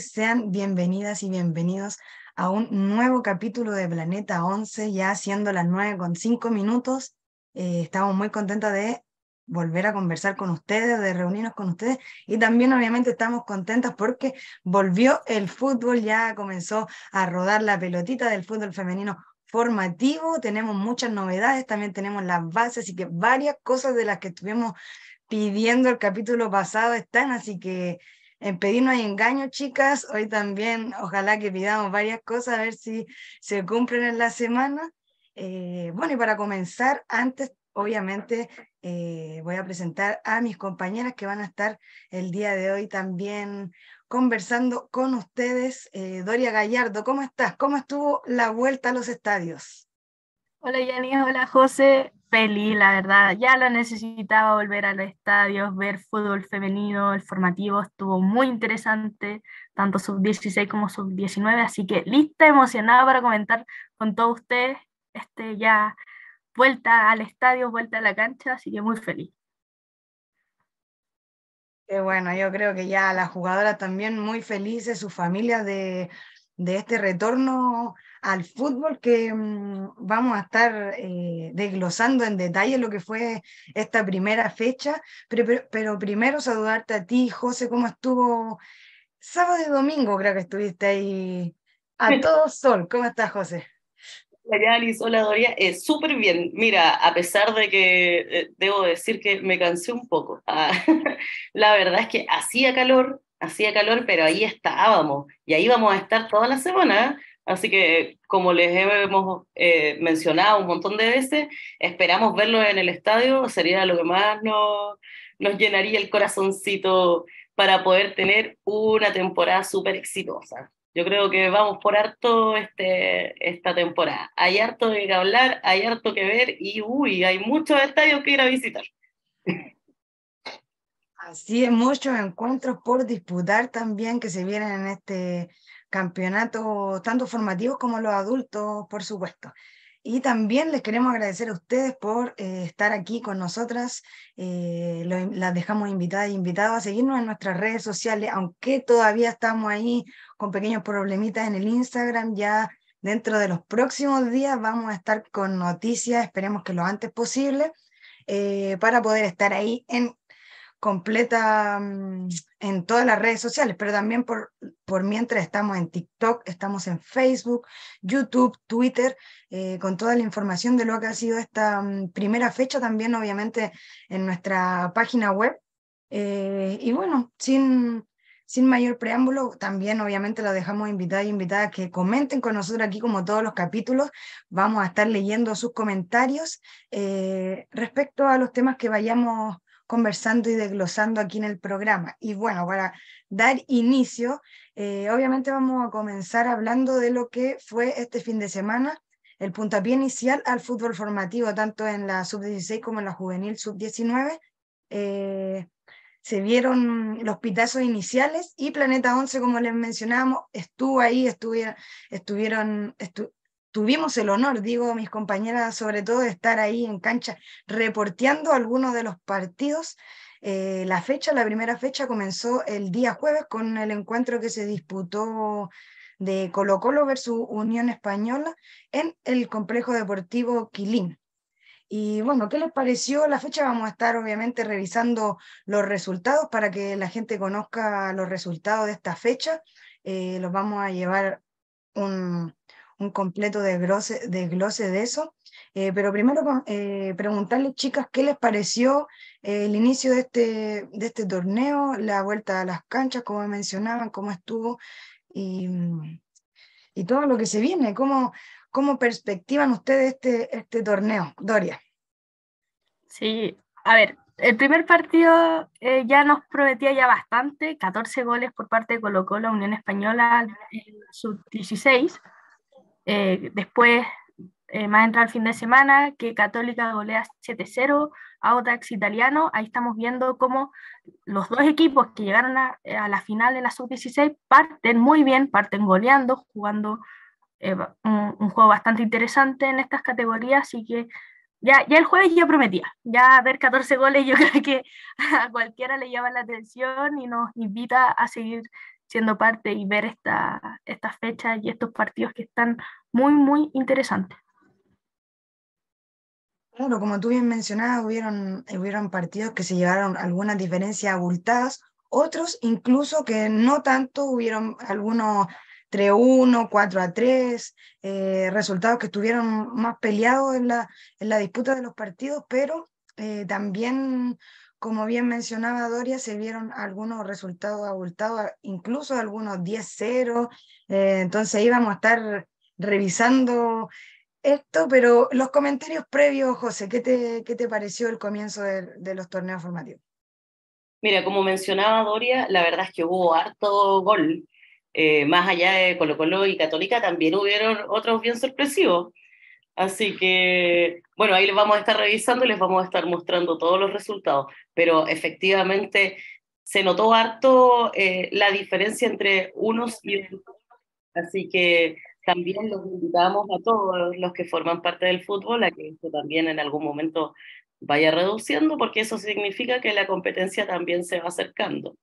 sean bienvenidas y bienvenidos a un nuevo capítulo de Planeta 11, ya siendo las 9 con 5 minutos. Eh, estamos muy contentos de volver a conversar con ustedes, de reunirnos con ustedes y también obviamente estamos contentas porque volvió el fútbol, ya comenzó a rodar la pelotita del fútbol femenino formativo, tenemos muchas novedades, también tenemos las bases, y que varias cosas de las que estuvimos pidiendo el capítulo pasado están, así que en pedir no hay engaño, chicas, hoy también ojalá que pidamos varias cosas a ver si se cumplen en la semana. Eh, bueno, y para comenzar, antes obviamente eh, voy a presentar a mis compañeras que van a estar el día de hoy también conversando con ustedes. Eh, Doria Gallardo, ¿cómo estás? ¿Cómo estuvo la vuelta a los estadios? Hola Yanni, hola José. Feliz, la verdad. Ya lo necesitaba volver a los estadios, ver fútbol femenino, el formativo estuvo muy interesante, tanto sub-16 como sub-19, así que lista, emocionada para comentar con todos ustedes este, ya vuelta al estadio, vuelta a la cancha, así que muy feliz. Bueno, yo creo que ya la jugadora también muy felices, su familia de, de este retorno al fútbol que mm, vamos a estar eh, desglosando en detalle lo que fue esta primera fecha, pero, pero, pero, primero saludarte a ti, José, ¿cómo estuvo sábado y domingo? Creo que estuviste ahí a todo sol. ¿Cómo estás, José? Hola Doria, eh, súper bien. Mira, a pesar de que eh, debo decir que me cansé un poco, ah, la verdad es que hacía calor, hacía calor, pero ahí estábamos y ahí vamos a estar toda la semana. Así que, como les hemos eh, mencionado un montón de veces, esperamos verlo en el estadio, sería lo que más nos, nos llenaría el corazoncito para poder tener una temporada súper exitosa. Yo creo que vamos por harto este, esta temporada. Hay harto que hablar, hay harto que ver y uy, hay muchos estadios que ir a visitar. Así es, muchos encuentros por disputar también que se vienen en este campeonato, tanto formativos como los adultos, por supuesto. Y también les queremos agradecer a ustedes por eh, estar aquí con nosotras. Eh, las dejamos invitadas e invitados a seguirnos en nuestras redes sociales, aunque todavía estamos ahí con pequeños problemitas en el Instagram. Ya dentro de los próximos días vamos a estar con noticias, esperemos que lo antes posible, eh, para poder estar ahí en completa mm, en todas las redes sociales, pero también por, por mientras estamos en TikTok, estamos en Facebook, YouTube, Twitter, eh, con toda la información de lo que ha sido esta mm, primera fecha, también obviamente en nuestra página web. Eh, y bueno, sin, sin mayor preámbulo, también obviamente la dejamos invitada y invitada a que comenten con nosotros aquí como todos los capítulos. Vamos a estar leyendo sus comentarios eh, respecto a los temas que vayamos conversando y desglosando aquí en el programa. Y bueno, para dar inicio, eh, obviamente vamos a comenzar hablando de lo que fue este fin de semana, el puntapié inicial al fútbol formativo, tanto en la sub-16 como en la juvenil sub-19. Eh, se vieron los pitazos iniciales y Planeta 11, como les mencionábamos, estuvo ahí, estuvieron, estuvieron tuvimos el honor, digo mis compañeras, sobre todo de estar ahí en cancha reporteando algunos de los partidos. Eh, la fecha, la primera fecha comenzó el día jueves con el encuentro que se disputó de Colo Colo versus Unión Española en el complejo deportivo Quilín. Y bueno, ¿qué les pareció la fecha? Vamos a estar obviamente revisando los resultados para que la gente conozca los resultados de esta fecha. Eh, los vamos a llevar un, un completo desglose, de eso. Eh, pero primero eh, preguntarles, chicas, ¿qué les pareció eh, el inicio de este, de este torneo, la vuelta a las canchas, como mencionaban, cómo estuvo y, y todo lo que se viene? ¿Cómo, cómo perspectivan ustedes este, este torneo? Doria. Sí, a ver, el primer partido ya nos prometía ya bastante, 14 goles por parte de Colo Colo, Unión Española, en sub-16. Eh, después, eh, más entra el fin de semana, que Católica golea 7-0 a Otax Italiano. Ahí estamos viendo cómo los dos equipos que llegaron a, la final de la Sub-16 parten muy bien, parten goleando, jugando eh, un, juego bastante interesante en estas categorías. Así que ya, ya el jueves ya prometía. Ya ver 14 goles yo creo que a cualquiera le llama la atención y nos invita a seguir siendo parte y ver esta, estas fechas y estos partidos que están muy, muy interesantes. Claro, como tú bien mencionabas, hubieron, hubieron partidos que se llevaron algunas diferencias abultadas, otros incluso que no tanto, hubieron algunos 3-1, 4-3, eh, resultados que estuvieron más peleados en la, en la disputa de los partidos, pero eh, también, como bien mencionaba Doria, se vieron algunos resultados abultados, incluso algunos 10-0, eh, entonces íbamos a estar revisando esto, pero los comentarios previos, José, ¿qué te, qué te pareció el comienzo de, los torneos formativos? Mira, como mencionaba Doria, la verdad es que hubo harto gol. Eh, más allá de Colo Colo y Católica, también hubieron otros bien sorpresivos. Así que, bueno, ahí les vamos a estar revisando y les vamos a estar mostrando todos los resultados. Pero efectivamente se notó harto eh, la diferencia entre unos y otros. Así que también los invitamos a todos los que forman parte del fútbol a que esto también en algún momento vaya reduciendo, porque eso significa que la competencia también se va acercando.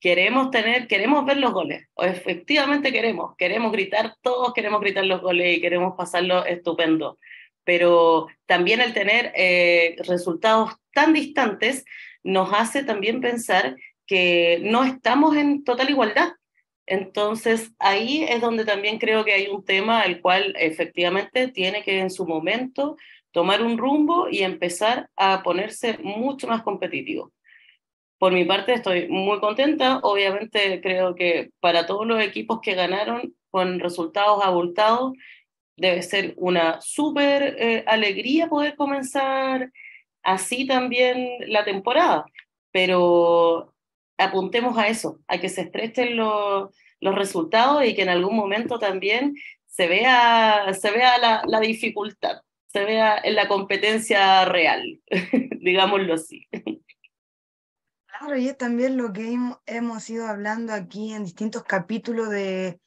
Queremos tener, queremos ver los goles, o efectivamente queremos, queremos gritar, todos queremos gritar los goles y queremos pasarlo estupendo, pero también el tener eh, resultados tan distantes nos hace también pensar que no estamos en total igualdad, entonces, ahí es donde también creo que hay un tema al cual efectivamente tiene que en su momento tomar un rumbo y empezar a ponerse mucho más competitivo. Por mi parte estoy muy contenta, obviamente creo que para todos los equipos que ganaron con resultados abultados, debe ser una súper eh, alegría poder comenzar así también la temporada, pero apuntemos a eso, a que se estrechen los, los resultados y que en algún momento también se vea, se vea la, la dificultad, se vea en la competencia real, digámoslo así. Claro, y es también lo que hemos ido hablando aquí en distintos capítulos de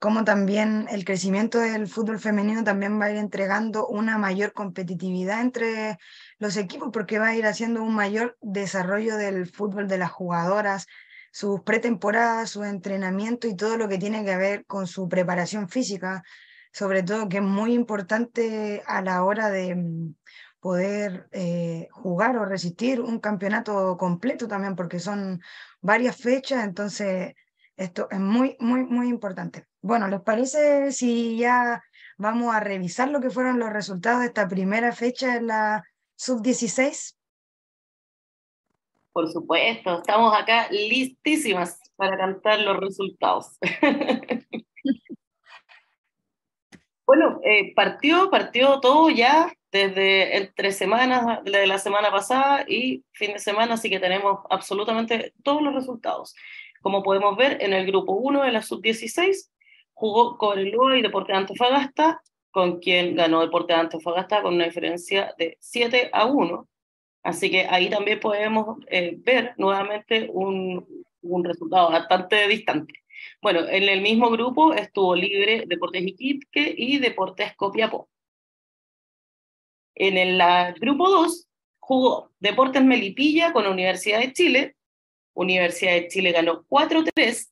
cómo también el crecimiento del fútbol femenino también va a ir entregando una mayor competitividad entre los equipos porque va a ir haciendo un mayor desarrollo del fútbol de las jugadoras, sus pretemporadas, su entrenamiento y todo lo que tiene que ver con su preparación física, sobre todo que es muy importante a la hora de poder eh, jugar o resistir un campeonato completo también, porque son varias fechas, entonces esto es muy, muy, muy importante. Bueno, ¿les parece si ya vamos a revisar lo que fueron los resultados de esta primera fecha en la sub-16? Por supuesto, estamos acá listísimas para cantar los resultados. bueno, eh, partió, partió todo ya desde entre semanas de la semana pasada y fin de semana, así que tenemos absolutamente todos los resultados. Como podemos ver, en el grupo 1 de la sub-16 jugó Cobreloa y Deporte de Antofagasta, con quien ganó Deporte de Antofagasta con una diferencia de 7 a 1. Así que ahí también podemos eh, ver nuevamente un, un, resultado bastante distante. Bueno, en el mismo grupo estuvo Libre, Deportes Iquique y Deportes Copiapó. En el grupo 2 jugó Deportes Melipilla con la Universidad de Chile. Universidad de Chile ganó 4-3.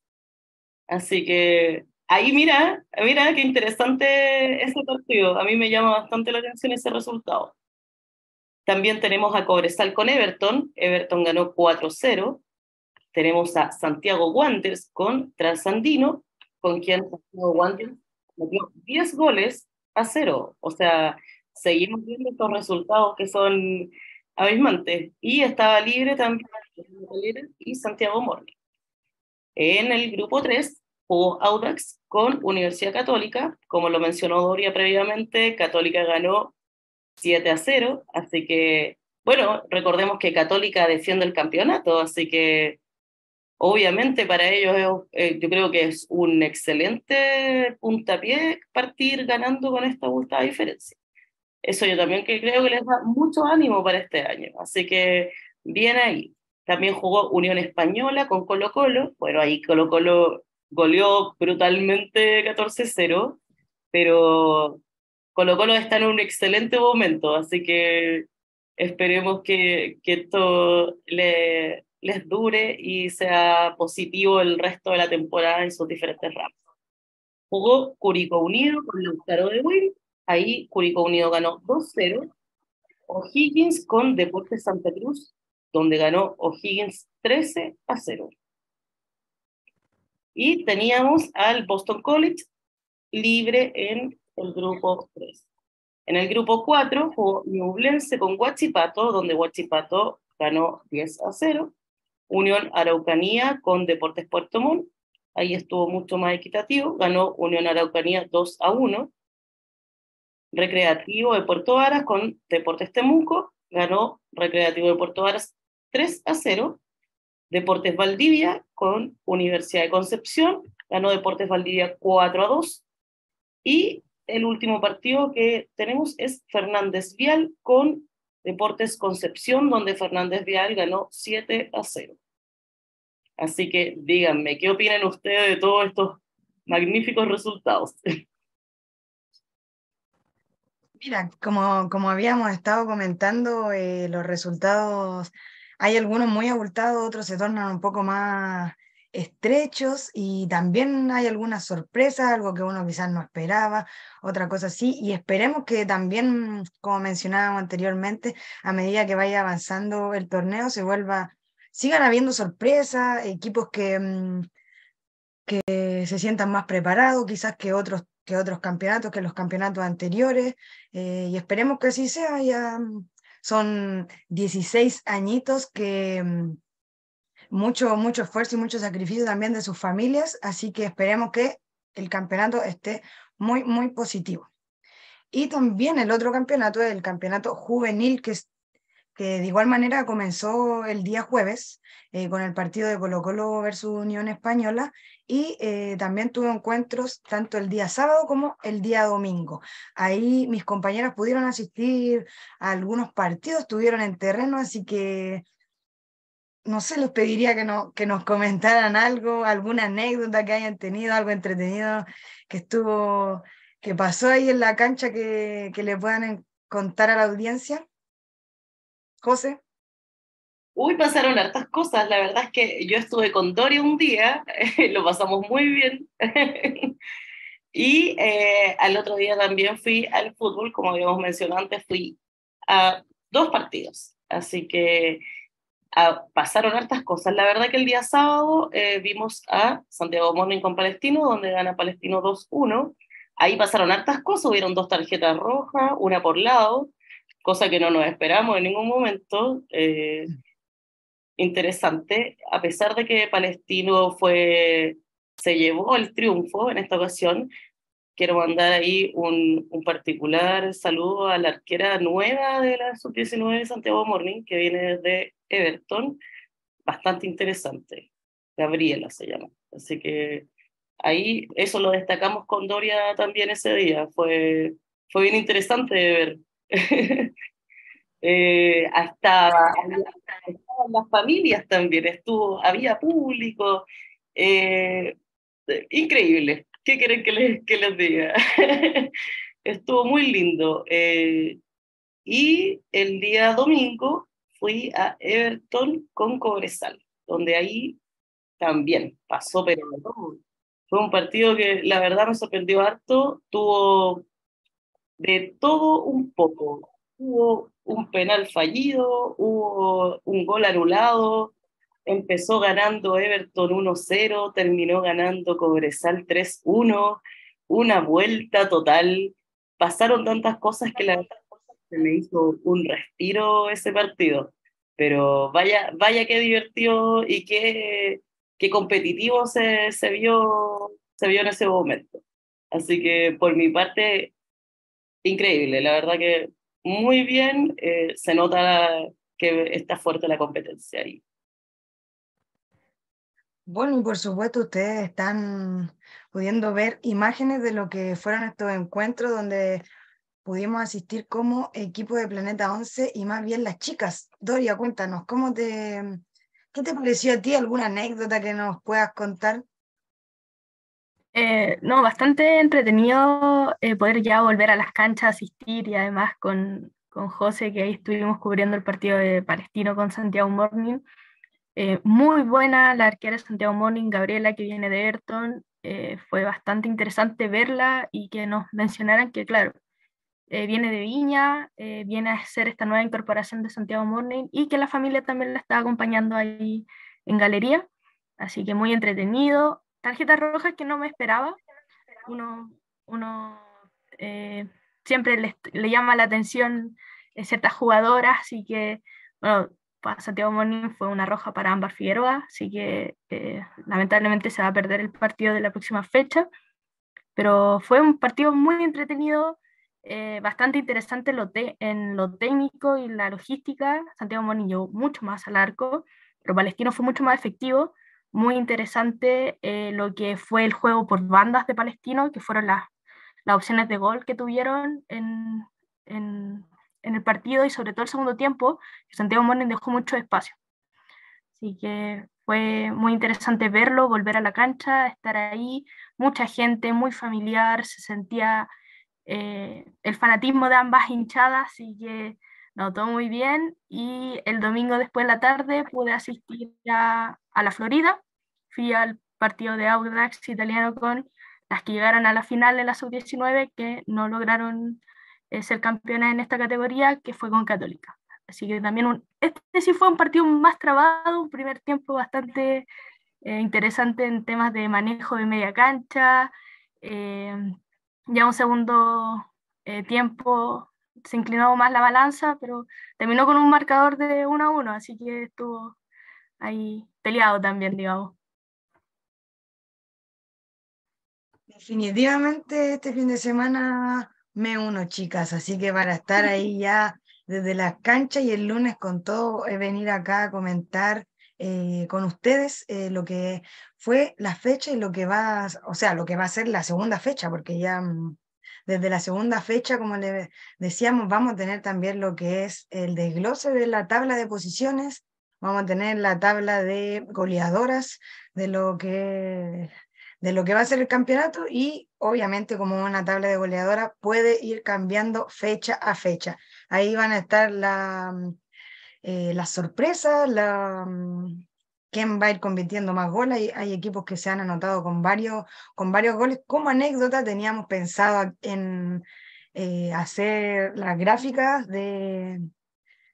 Así que ahí mira, mira qué interesante ese partido. A mí me llama bastante la atención ese resultado. También tenemos a Cobresal con Everton. Everton ganó 4-0. Tenemos a Santiago Wanderers con Transandino, con quien Santiago Wanderers metió 10 goles a 0. O sea, seguimos viendo estos resultados que son abismantes. Y estaba libre también y Santiago Morning. En el grupo 3 jugó Audax con Universidad Católica. Como lo mencionó Doria previamente, Católica ganó 7 a 0, así que, bueno, recordemos que Católica defiende el campeonato, así que obviamente para ellos eh, yo creo que es un excelente puntapié partir ganando con esta abultada diferencia. Eso yo también que creo que les da mucho ánimo para este año, así que bien ahí. También jugó Unión Española con Colo Colo, bueno, ahí Colo Colo goleó brutalmente 14-0, pero Colo Colo está en un excelente momento, así que esperemos que, que esto le, les dure y sea positivo el resto de la temporada en sus diferentes ramas. Jugó Curicó Unido con Lautaro de Win, ahí Curicó Unido ganó 2-0. O'Higgins con Deportes Santa Cruz, donde ganó O'Higgins 13 a 0. Y teníamos al Boston College libre en el grupo 3. En el grupo 4 jugó Ñublense con Huachipato, donde Huachipato ganó 10 a 0. Unión Araucanía con Deportes Puerto Montt, ahí estuvo mucho más equitativo, ganó Unión Araucanía 2 a 1. Recreativo de Puerto Varas con Deportes Temuco, ganó Recreativo de Puerto Varas 3 a 0. Deportes Valdivia con Universidad de Concepción, ganó Deportes Valdivia 4 a 2. Y el último partido que tenemos es Fernández Vial con Deportes Concepción, donde Fernández Vial ganó 7 a 0. Así que díganme, ¿qué opinan ustedes de todos estos magníficos resultados? Mira, como, como habíamos estado comentando, eh, los resultados, hay algunos muy abultados, otros se tornan un poco más estrechos y también hay algunas sorpresas, algo que uno quizás no esperaba, otra cosa así, y esperemos que también, como mencionábamos anteriormente, a medida que vaya avanzando el torneo se vuelva, sigan habiendo sorpresas, equipos que, mm, que se sientan más preparados quizás que otros que otros campeonatos, que los campeonatos anteriores, eh, y esperemos que así sea, ya mm, son 16 añitos que mm, mucho, mucho esfuerzo y mucho sacrificio también de sus familias, así que esperemos que el campeonato esté muy, muy positivo. Y también el otro campeonato el campeonato juvenil, que, que de igual manera comenzó el día jueves eh, con el partido de Colo Colo versus Unión Española y eh, también tuvo encuentros tanto el día sábado como el día domingo. Ahí mis compañeras pudieron asistir a algunos partidos, estuvieron en terreno, así que no sé, les pediría que, no, que nos comentaran algo, alguna anécdota que hayan tenido, algo entretenido que estuvo, que pasó ahí en la cancha que, que le puedan contar a la audiencia. José. Uy, pasaron hartas cosas. La verdad es que yo estuve con Dori un día, lo pasamos muy bien. y eh, al otro día también fui al fútbol, como habíamos mencionado antes, fui a dos partidos. Así que pasaron hartas cosas. La verdad que el día sábado eh, vimos a Santiago Morning con Palestino, donde gana Palestino 2-1. Ahí pasaron hartas cosas, hubieron dos tarjetas rojas, una por lado, cosa que no nos esperamos en ningún momento. Eh, interesante, a pesar de que Palestino fue, se llevó el triunfo en esta ocasión, quiero mandar ahí un, un, particular saludo a la arquera nueva de la sub-19 Santiago Morning, que viene desde Everton, bastante interesante. Gabriela se llama. Así que ahí eso lo destacamos con Doria también ese día. Fue, fue bien interesante de ver. eh, hasta, las familias también, estuvo, había público. Eh, increíble. ¿Qué quieren que les, que les diga? Estuvo muy lindo. Eh, y el día domingo fui a Everton con Cobresal, donde ahí también pasó, pero Fue un partido que la verdad me sorprendió harto. Tuvo de todo un poco. Hubo un penal fallido, hubo un gol anulado, empezó ganando Everton 1-0, terminó ganando Cobresal 3-1, una vuelta total. Pasaron tantas cosas que la verdad se me hizo un respiro ese partido. Pero vaya, vaya qué divertido y qué, qué competitivo se, se, vio, se vio en ese momento. Así que por mi parte, increíble, la verdad que muy bien, eh, se nota que está fuerte la competencia ahí. Bueno, y por supuesto ustedes están pudiendo ver imágenes de lo que fueron estos encuentros donde pudimos asistir como equipo de Planeta 11 y más bien las chicas. Doria, cuéntanos, ¿cómo te, ¿qué te pareció a ti? ¿Alguna anécdota que nos puedas contar? Eh, no, bastante entretenido eh, poder ya volver a las canchas, asistir y además con, con José, que ahí estuvimos cubriendo el partido de Palestino con Santiago Morning. Eh, muy buena la arquera Santiago Morning, Gabriela, que viene de Ayrton. Fue bastante interesante verla y que nos mencionaran que, claro, viene de Viña, viene a ser esta nueva incorporación de Santiago Morning y que la familia también la está acompañando ahí en galería. Así que muy entretenido. Tarjeta roja que no me esperaba. Uno, uno siempre le, llama la atención ciertas jugadoras, así que, bueno, para Santiago Morning fue una roja para Ámbar Figueroa, así que eh, lamentablemente se va a perder el partido de la próxima fecha, pero fue un partido muy entretenido, eh, bastante interesante en lo técnico y la logística. Santiago Morning llegó mucho más al arco, pero Palestino fue mucho más efectivo. Muy interesante eh, lo que fue el juego por bandas de Palestino, que fueron las, las opciones de gol que tuvieron en, en en el partido y sobre todo el segundo tiempo, que Santiago Morning dejó mucho espacio. Así que fue muy interesante verlo, volver a la cancha, estar ahí, mucha gente, muy familiar, se sentía eh, el fanatismo de ambas hinchadas, así que no, todo muy bien. Y el domingo después de la tarde pude asistir a, a la Florida, fui al partido de Audax italiano con las que llegaron a la final de la sub-19 que no lograron ser campeona en esta categoría, que fue con Católica. Así que también un, este sí fue un partido más trabado, un primer tiempo bastante eh, interesante en temas de manejo de media cancha. Eh, ya un segundo eh, tiempo se inclinó más la balanza, pero terminó con un marcador de 1 a 1, así que estuvo ahí peleado también, digamos. Definitivamente este fin de semana me uno, chicas, así que para estar ahí ya desde las canchas y el lunes con todo, es venir acá a comentar eh, con ustedes eh, lo que fue la fecha y lo que va, o sea, lo que va a ser la segunda fecha, porque ya mm, desde la segunda fecha, como le decíamos, vamos a tener también lo que es el desglose de la tabla de posiciones, vamos a tener la tabla de goleadoras de lo que de lo que va a ser el campeonato y obviamente como una tabla de goleadora puede ir cambiando fecha a fecha. Ahí van a estar la, mm, eh, las sorpresas, la, mm, quién va a ir convirtiendo más goles. Hay, equipos que se han anotado con varios, con varios goles. Como anécdota teníamos pensado en eh, hacer las gráficas de,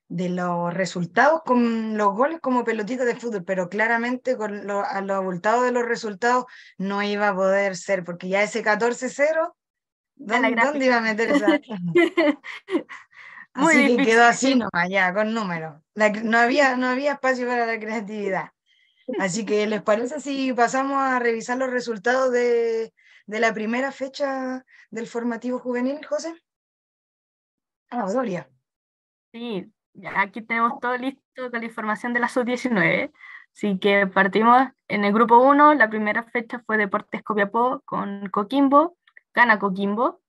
de los resultados con los goles como pelotitas de fútbol, pero claramente con lo, a los abultados de los resultados no iba a poder ser, porque ya ese 14-0, ¿dónde, iba a meter esa? así que quedó así nomás, ya, con números. no, había, no había espacio para la creatividad. Así que, ¿les parece si pasamos a revisar los resultados de, de la primera fecha del formativo juvenil, José? Ah, Doria. Sí, aquí tenemos todo listo con la información de la sub-19. Así que partimos en el grupo 1. La primera fecha fue Deportes Copiapó con Coquimbo. Gana Coquimbo.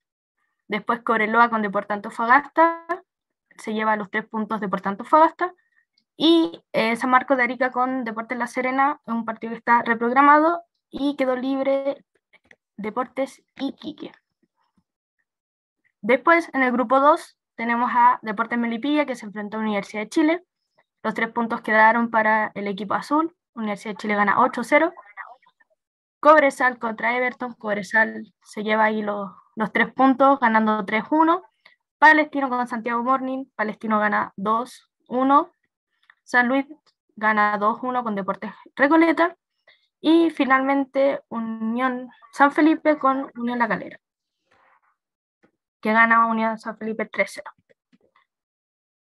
Después Cobreloa con Deportes Antofagasta. Se lleva los tres puntos Deportes Antofagasta. Y eh, San Marcos de Arica con Deportes La Serena, un partido que está reprogramado y quedó libre Deportes Iquique. Después, en el grupo 2, tenemos a Deportes Melipilla, que se enfrentó a Universidad de Chile. Los tres puntos quedaron para el equipo azul. Universidad de Chile gana 8-0. Cobresal contra Everton. Cobresal se lleva ahí los, los tres puntos, ganando 3-1. Palestino con Santiago Morning. Palestino gana 2-1. San Luis gana 2-1 con Deportes Recoleta. Y finalmente Unión San Felipe con Unión La Calera que gana Unión San Felipe 3-0.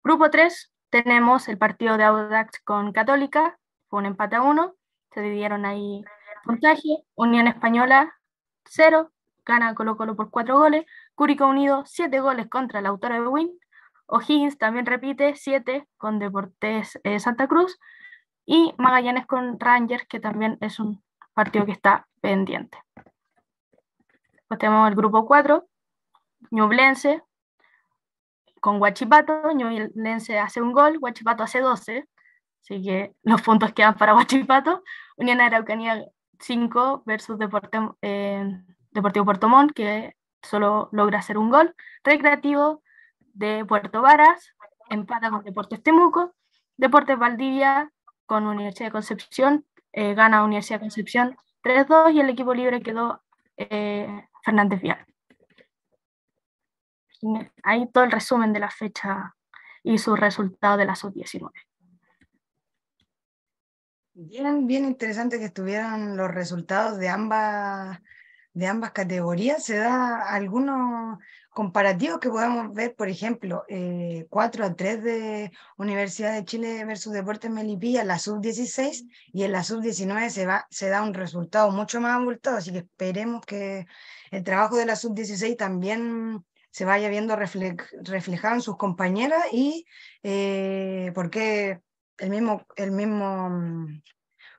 Grupo 3, tenemos el partido de Audax con Católica, fue un empate a 1, se dividieron ahí puntaje, Unión Española 0, gana Colo Colo por 4 goles, Cúrico Unido 7 goles contra el autor de Win, O'Higgins también repite 7 con Deportes eh, Santa Cruz y Magallanes con Rangers, que también es un partido que está pendiente. Pues tenemos el grupo 4, Ñublense con Guachipato, Ñublense hace un gol, Guachipato hace 12, así que los puntos quedan para Guachipato. Unión Araucanía 5 versus eh, Deportivo Puerto Montt, que solo logra hacer un gol. Recreativo de Puerto Varas, empata con Deportes Temuco. Deportes Valdivia con Universidad de Concepción, eh, gana Universidad de Concepción 3-2 y el equipo libre quedó eh, Fernández Vial. Ahí todo el resumen de la fecha y su resultado de la sub-19. Bien, bien interesante que estuvieran los resultados de ambas, de ambas categorías. Se da algunos comparativos que podemos ver, por ejemplo, 4 eh, a 3 de Universidad de Chile versus Deportes Melipilla, la sub-16, y en la sub-19 se, va, se da un resultado mucho más abultado, así que esperemos que el trabajo de la sub-16 también se vaya viendo reflejado en sus compañeras y eh, porque el mismo, el mismo, mm,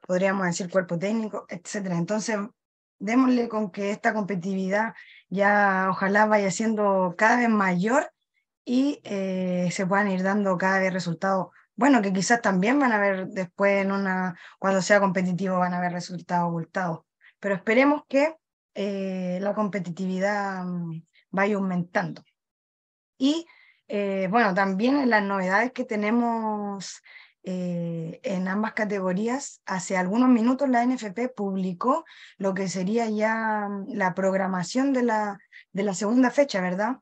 podríamos decir, cuerpo técnico, etcétera. Entonces, démosle con que esta competitividad ya ojalá vaya siendo cada vez mayor y eh, se puedan ir dando cada vez resultados. Bueno, que quizás también van a ver después en una, cuando sea competitivo van a haber resultados ocultados. Pero esperemos que eh, la competitividad mm, vaya aumentando. Y eh, bueno, también las novedades que tenemos eh, en ambas categorías, hace algunos minutos la NFP publicó lo que sería ya mm, la programación de la, de la segunda fecha, ¿verdad?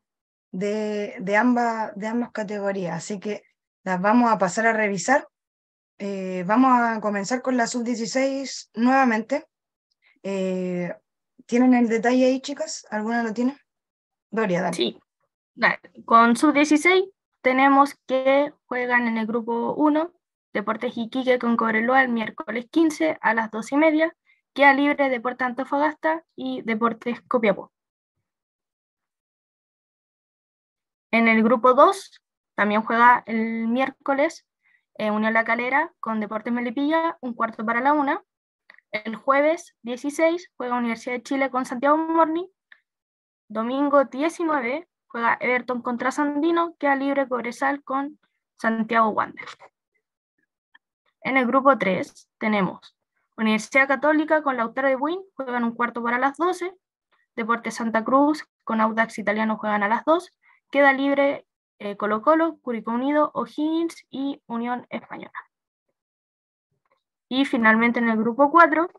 De, de, ambas, de ambas categorías. Así que las vamos a pasar a revisar. Eh, vamos a comenzar con la sub-16 nuevamente. ¿Tienen el detalle ahí, chicas? ¿Alguna lo tiene? Doria, dale. Sí. Con sub-16 tenemos que juegan en el grupo 1 Deportes Iquique con Cobreloa el miércoles 15 a las 2 y media, queda libre Deportes Antofagasta y Deportes Copiapó. En el grupo 2 también juega el miércoles eh, Unión La Calera con Deportes Melipilla, un cuarto para la una. El jueves 16 juega Universidad de Chile con Santiago Morning Domingo 19 juega Everton contra Sandino, queda libre Cobresal con Santiago Wander. En el grupo 3 tenemos Universidad Católica con Lautaro de Buin, juegan un cuarto para las 12. Deportes Santa Cruz con Audax Italiano juegan a las 2. Queda libre eh, Colo Colo, Curicó Unido, O'Higgins y Unión Española. Y finalmente en el grupo 4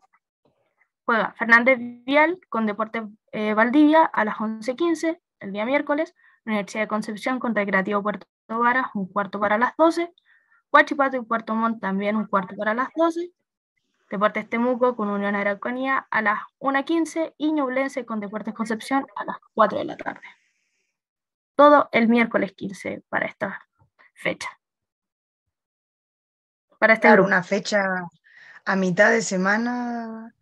Juega Fernández Vial con Deportes eh, Valdivia a las 11.15 el día miércoles. Universidad de Concepción contra el Creativo Puerto Varas, un cuarto para las 12. Huachipato y Puerto Montt también un cuarto para las 12. Deportes Temuco con Unión Araucanía a las 1.15 y Ñublense con Deportes Concepción a las 4 de la tarde. Todo el miércoles 15 para esta fecha. Para este una fecha a mitad de semana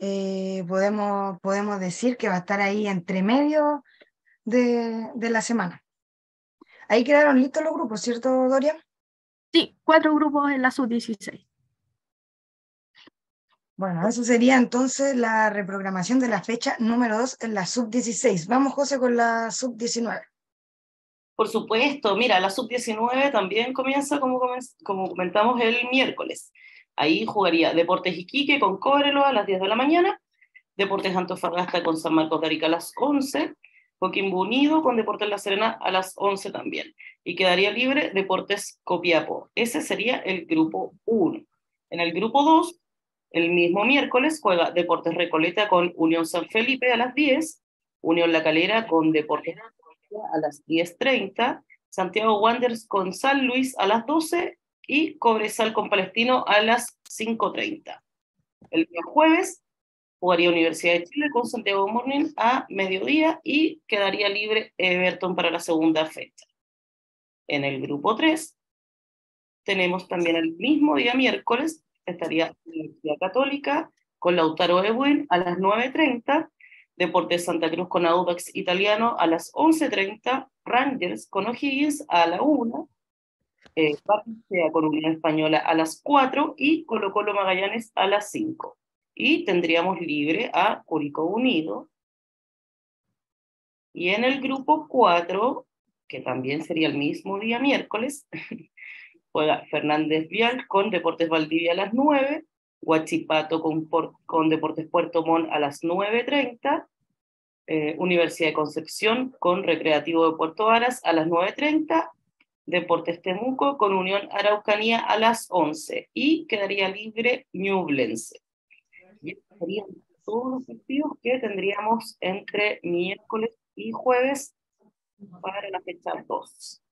eh, podemos, podemos decir que va a estar ahí entre medio de, de la semana. Ahí quedaron listos los grupos, ¿cierto, Dorian? Sí, cuatro grupos en la sub-16. Bueno, eso sería entonces la reprogramación de la fecha número 2 en la sub-16. Vamos, José, con la sub-19. Por supuesto, mira, la sub-19 también comienza como, como comentamos el miércoles. Ahí jugaría Deportes Iquique con Cóbrelo a las 10 de la mañana, Deportes Antofagasta con San Marcos de Arica a las 11, Coquimbo Unido con Deportes La Serena a las 11 también. Y quedaría libre Deportes Copiapó. Ese sería el grupo 1. En el grupo 2, el mismo miércoles juega Deportes Recoleta con Unión San Felipe a las 10, Unión La Calera con Deportes a las 10.30, Santiago Wanderers con San Luis a las 12 y Cobresal con Palestino a las 5.30. El día jueves jugaría Universidad de Chile con Santiago Morning a mediodía y quedaría libre Everton para la segunda fecha. En el grupo 3 tenemos también el mismo día miércoles, estaría Universidad Católica con Lautaro Ewin a las 9.30, Deportes Santa Cruz con Audax Italiano a las 11.30, Rangers con O'Higgins a la 1, eh, con Unión Española a las 4 y Colo Colo Magallanes a las 5. Y tendríamos libre a Curicó Unido. Y en el grupo 4, que también sería el mismo día miércoles, juega Fernández Vial con Deportes Valdivia a las 9, Huachipato con, con Deportes Puerto Montt a las 9.30, eh, Universidad de Concepción con Recreativo de Puerto Varas a las 9.30 Deportes Temuco con Unión Araucanía a las 11 y quedaría libre Ñublense. Y serían todos los partidos que tendríamos entre miércoles y jueves para la fecha 2.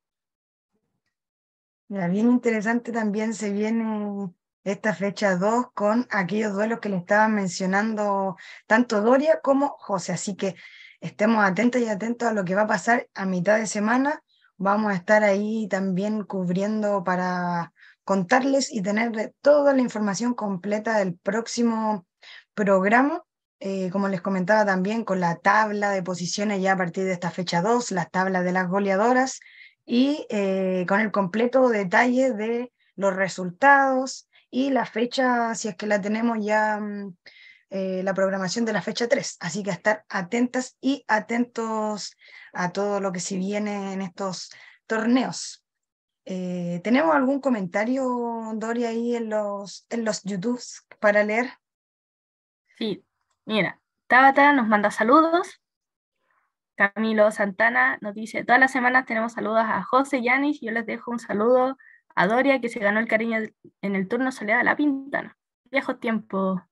bien interesante también se viene esta fecha 2 con aquellos duelos que le estaban mencionando tanto Doria como José. Así que estemos atentos y atentos a lo que va a pasar a mitad de semana. Vamos a estar ahí también cubriendo para contarles y tener toda la información completa del próximo programa. Eh, como les comentaba también, con la tabla de posiciones ya a partir de esta fecha 2, las tablas de las goleadoras y eh, con el completo detalle de los resultados y la fecha, si es que la tenemos ya, mm, eh, la programación de la fecha 3. Así que a estar atentas y atentos a todo lo que se viene en estos torneos. ¿Tenemos algún comentario, Doria, ahí en los, en los para leer? Sí, Mira, Tabata nos manda saludos. Camilo Santana nos dice, todas las semanas tenemos saludos a José Yanis. Yo les dejo un saludo a Doria, que se ganó el cariño en el turno Soledad a la Pintana. Viejo tiempo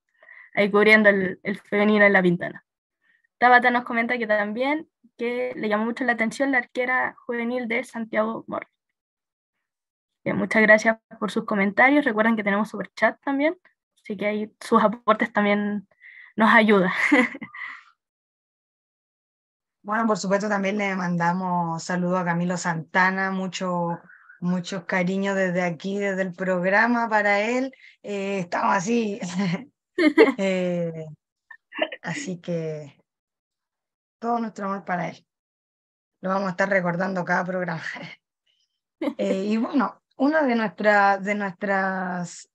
ahí cubriendo el, femenino en la Pintana. Tabata nos comenta que también que le llamó mucho la atención la arquera juvenil de Santiago Mor. muchas gracias por sus comentarios. Recuerden que tenemos super chat también, así que ahí sus aportes también nos ayuda. Bueno, por supuesto también le mandamos saludo a Camilo Santana, mucho, muchos cariños desde aquí, desde el programa para él. Eh, estamos así. Eh, así que todo nuestro amor para él. Lo vamos a estar recordando cada programa. Eh, y bueno, una de, nuestra, de nuestras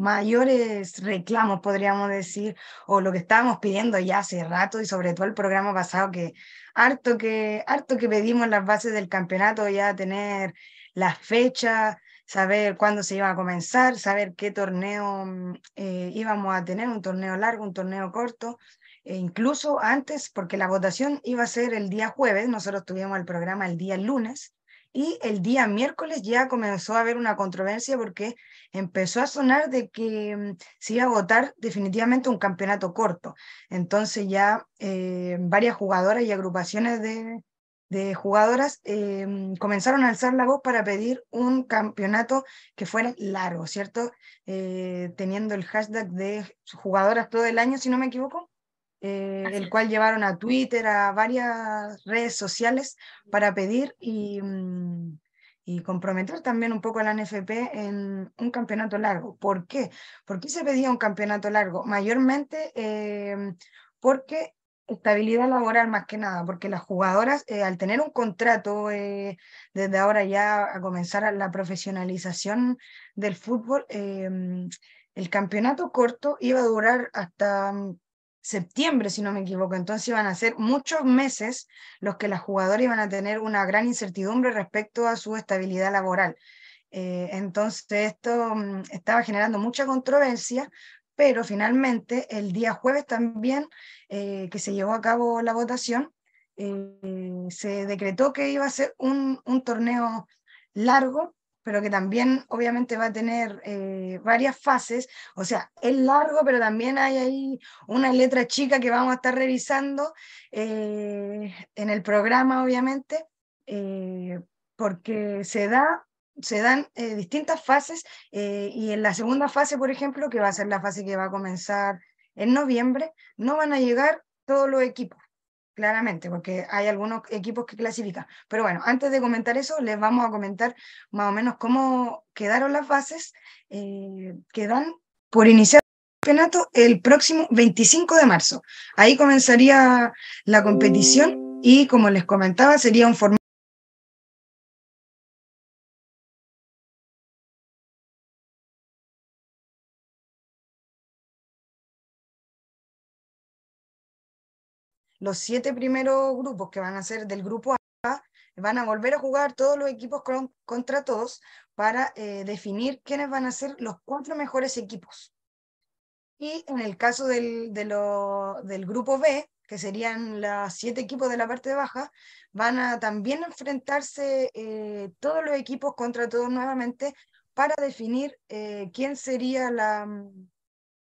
mayores reclamos, podríamos decir, o lo que estábamos pidiendo ya hace rato y sobre todo el programa pasado, que harto que, harto que pedimos las bases del campeonato, ya tener las fechas, saber cuándo se iba a comenzar, saber qué torneo mm, eh, íbamos a tener, un torneo largo, un torneo corto, e incluso antes, porque la votación iba a ser el día jueves, nosotros tuvimos el programa el día lunes, y el día miércoles ya comenzó a haber una controversia porque empezó a sonar de que mm, se iba a votar definitivamente un campeonato corto. Entonces ya eh, varias jugadoras y agrupaciones de, jugadoras eh, comenzaron a alzar la voz para pedir un campeonato que fuera largo, ¿cierto? Eh, teniendo el hashtag de jugadoras todo el año, si no me equivoco. Eh, el cual llevaron a Twitter, a varias redes sociales para pedir y, mm, y, comprometer también un poco a la NFP en un campeonato largo. ¿Por qué? ¿Por qué se pedía un campeonato largo? Mayormente eh, porque estabilidad laboral más que nada, porque las jugadoras eh, al tener un contrato desde ahora ya a comenzar la profesionalización del fútbol, el campeonato corto iba a durar hasta mm, septiembre, si no me equivoco. Entonces iban a ser muchos meses los que las jugadoras iban a tener una gran incertidumbre respecto a su estabilidad laboral. Eh, entonces esto mm, estaba generando mucha controversia, pero finalmente el día jueves también eh, que se llevó a cabo la votación, eh, se decretó que iba a ser un, un torneo largo pero que también obviamente va a tener eh, varias fases, o sea, es largo, pero también hay ahí una letra chica que vamos a estar revisando en el programa, obviamente, porque se, da, se dan distintas fases y en la segunda fase, por ejemplo, que va a ser la fase que va a comenzar en noviembre, no van a llegar todos los equipos claramente, porque hay algunos equipos que clasifican. Pero bueno, antes de comentar eso, les vamos a comentar más o menos cómo quedaron las bases eh, que dan por iniciar el campeonato el próximo 25 de marzo. Ahí comenzaría la competición y como les comentaba, sería un formato los siete primeros grupos que van a ser del grupo A, van a volver a jugar todos los equipos contra todos para eh, definir quiénes van a ser los cuatro mejores equipos. Y en el caso del, del grupo B, que serían los siete equipos de la parte baja, van a también enfrentarse eh, todos los equipos contra todos nuevamente para definir eh, quién sería la,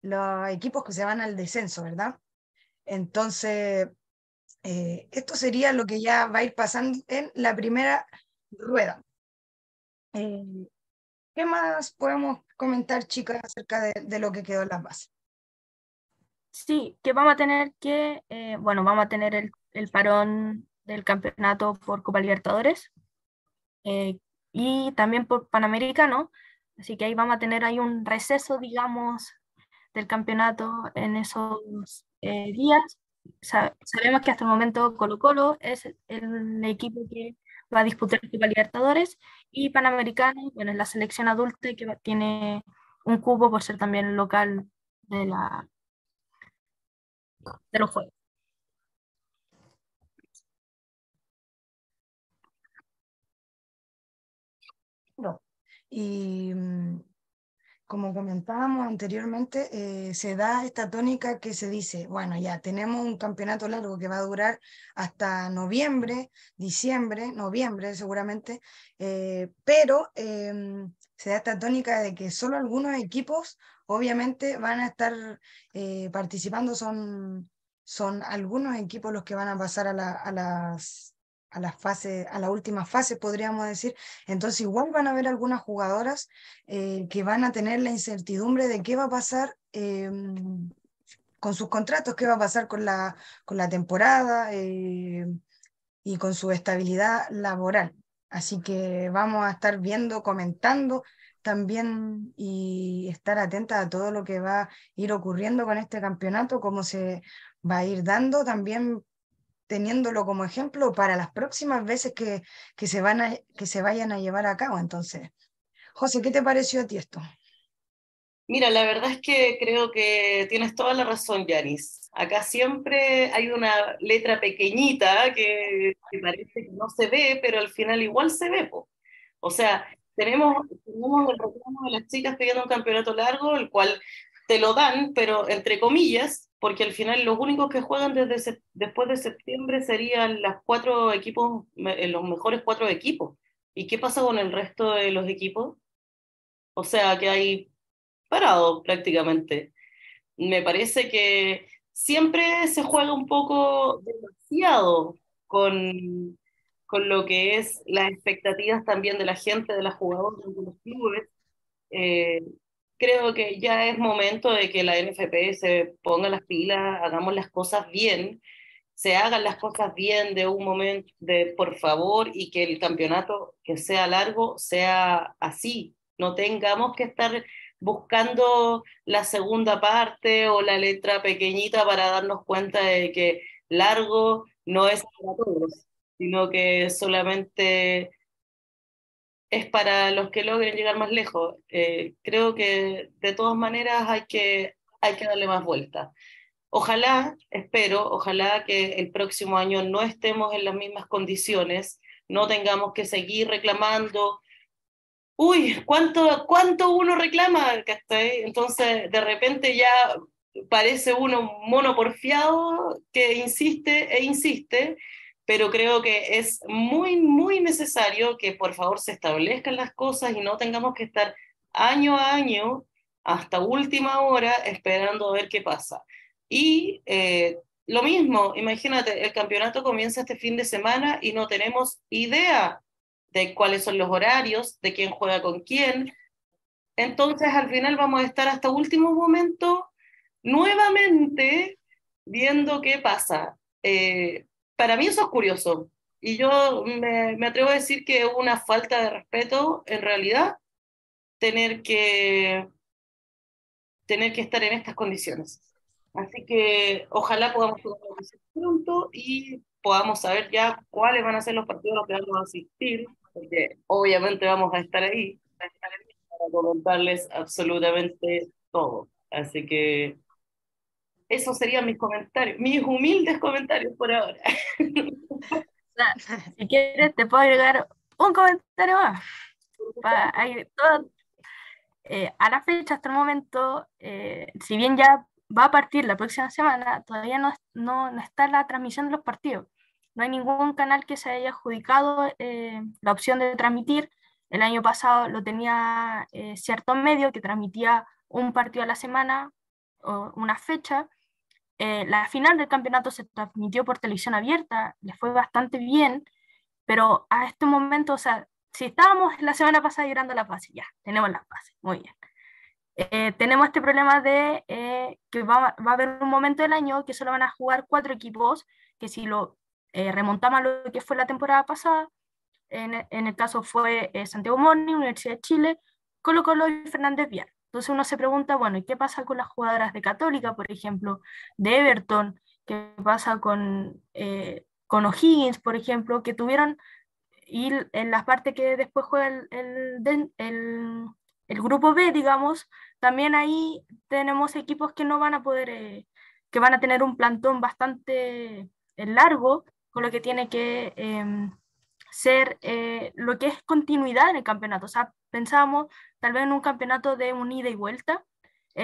los equipos que se van al descenso, ¿verdad? Entonces, eh, esto sería lo que ya va a ir pasando en la primera rueda. ¿Qué más podemos comentar, chicas, acerca de, lo que quedó en las bases? Sí, que vamos a tener que, eh, bueno, vamos a tener el, el, parón del campeonato por Copa Libertadores eh, y también por Panamericano, así que ahí vamos a tener ahí un receso, digamos, del campeonato en esos eh, días. sabemos que hasta el momento Colo Colo es el equipo que va a disputar Copa Libertadores y Panamericano, bueno, es la selección adulta que tiene un cubo por ser también local de, la, de los Juegos. No. Y mm, como comentábamos anteriormente, eh, se da esta tónica que se dice, bueno, ya tenemos un campeonato largo que va a durar hasta noviembre, diciembre, noviembre seguramente, eh, pero em, se da esta tónica de que solo algunos equipos obviamente van a estar eh, participando, son, son algunos equipos los que van a pasar a, a las a la última fase, podríamos decir. Entonces, igual van a haber algunas jugadoras eh, que van a tener la incertidumbre de qué va a pasar em, con sus contratos, qué va a pasar con la, temporada eh, y con su estabilidad laboral. Así que vamos a estar viendo, comentando también y estar atentas a todo lo que va a ir ocurriendo con este campeonato, cómo se va a ir dando también teniéndolo como ejemplo para las próximas veces que, que, se, van a, que se vayan a llevar a cabo. Entonces, José, ¿qué te pareció a ti esto? Mira, la verdad es que creo que tienes toda la razón, Yanis. Acá siempre hay una letra pequeñita que, parece que no se ve, pero al final igual se ve. O sea, tenemos, tenemos el reclamo de las chicas pidiendo un campeonato largo, el cual te lo dan, pero entre comillas, porque al final los únicos que juegan después de septiembre serían los cuatro equipos, eh, los mejores cuatro equipos. ¿Y qué pasa con el resto de los equipos? O sea, que hay parado prácticamente. Me parece que siempre se juega un poco demasiado con, con lo que es las expectativas también de la gente, de las jugadoras, de los clubes. Eh, creo que ya es momento de que la NFP se ponga las pilas, hagamos las cosas bien, se hagan las cosas bien de un momento, de por favor, y que el campeonato que sea largo sea así. No tengamos que estar buscando la segunda parte o la letra pequeñita para darnos cuenta de que largo no es para todos, sino que solamente es para los que logren llegar más lejos. Eh, creo que de todas maneras hay que, hay que darle más vuelta. Ojalá, espero, ojalá que el próximo año no estemos en las mismas condiciones, no tengamos que seguir reclamando. Uy, ¿cuánto, cuánto uno reclama? Entonces, de repente ya parece uno mono porfiado que insiste e insiste pero creo que es muy, muy necesario que por favor se establezcan las cosas y no tengamos que estar año a año hasta última hora esperando a ver qué pasa. Y eh, lo mismo, imagínate, el campeonato comienza este fin de semana y no tenemos idea de cuáles son los horarios, de quién juega con quién. Entonces, al final vamos a estar hasta último momento nuevamente viendo qué pasa. Eh, para mí eso es curioso. Y yo me, me, atrevo a decir que es una falta de respeto, en realidad, tener que, tener que estar en estas condiciones. Así que ojalá podamos pronto y podamos saber ya cuáles van a ser los partidos a los que vamos a asistir, porque obviamente vamos a estar ahí para comentarles absolutamente todo. Así que esos serían mis comentarios, mis humildes comentarios por ahora. si quieres, te puedo agregar un comentario más. Eh, a la fecha, hasta el momento, eh, si bien ya va a partir la próxima semana, todavía no, no, está la transmisión de los partidos. No hay ningún canal que se haya adjudicado eh, la opción de transmitir. El año pasado lo tenía eh, cierto medio que transmitía un partido a la semana o una fecha. Eh, la final del campeonato se transmitió por televisión abierta, le fue bastante bien, pero a este momento, o sea, si estábamos la semana pasada llorando la fase, ya, tenemos la fase, muy bien. Eh, tenemos este problema de eh, que va, va, a haber un momento del año que solo van a jugar cuatro equipos, que si lo eh, remontamos a lo que fue la temporada pasada, en, en el caso fue Santiago Morning, Universidad de Chile, Colo Colo y Fernández Vial. Entonces uno se pregunta, bueno, ¿y qué pasa con las jugadoras de Católica, por ejemplo, de Everton? ¿Qué pasa con, con O'Higgins, por ejemplo, que tuvieron, y en la parte que después juega el, el, el el grupo B, digamos, también ahí tenemos equipos que no van a poder, eh, que van a tener un plantón bastante eh, largo, con lo que tiene que em, ser eh, lo que es continuidad en el campeonato. O sea, pensamos tal vez en un campeonato de un ida y vuelta,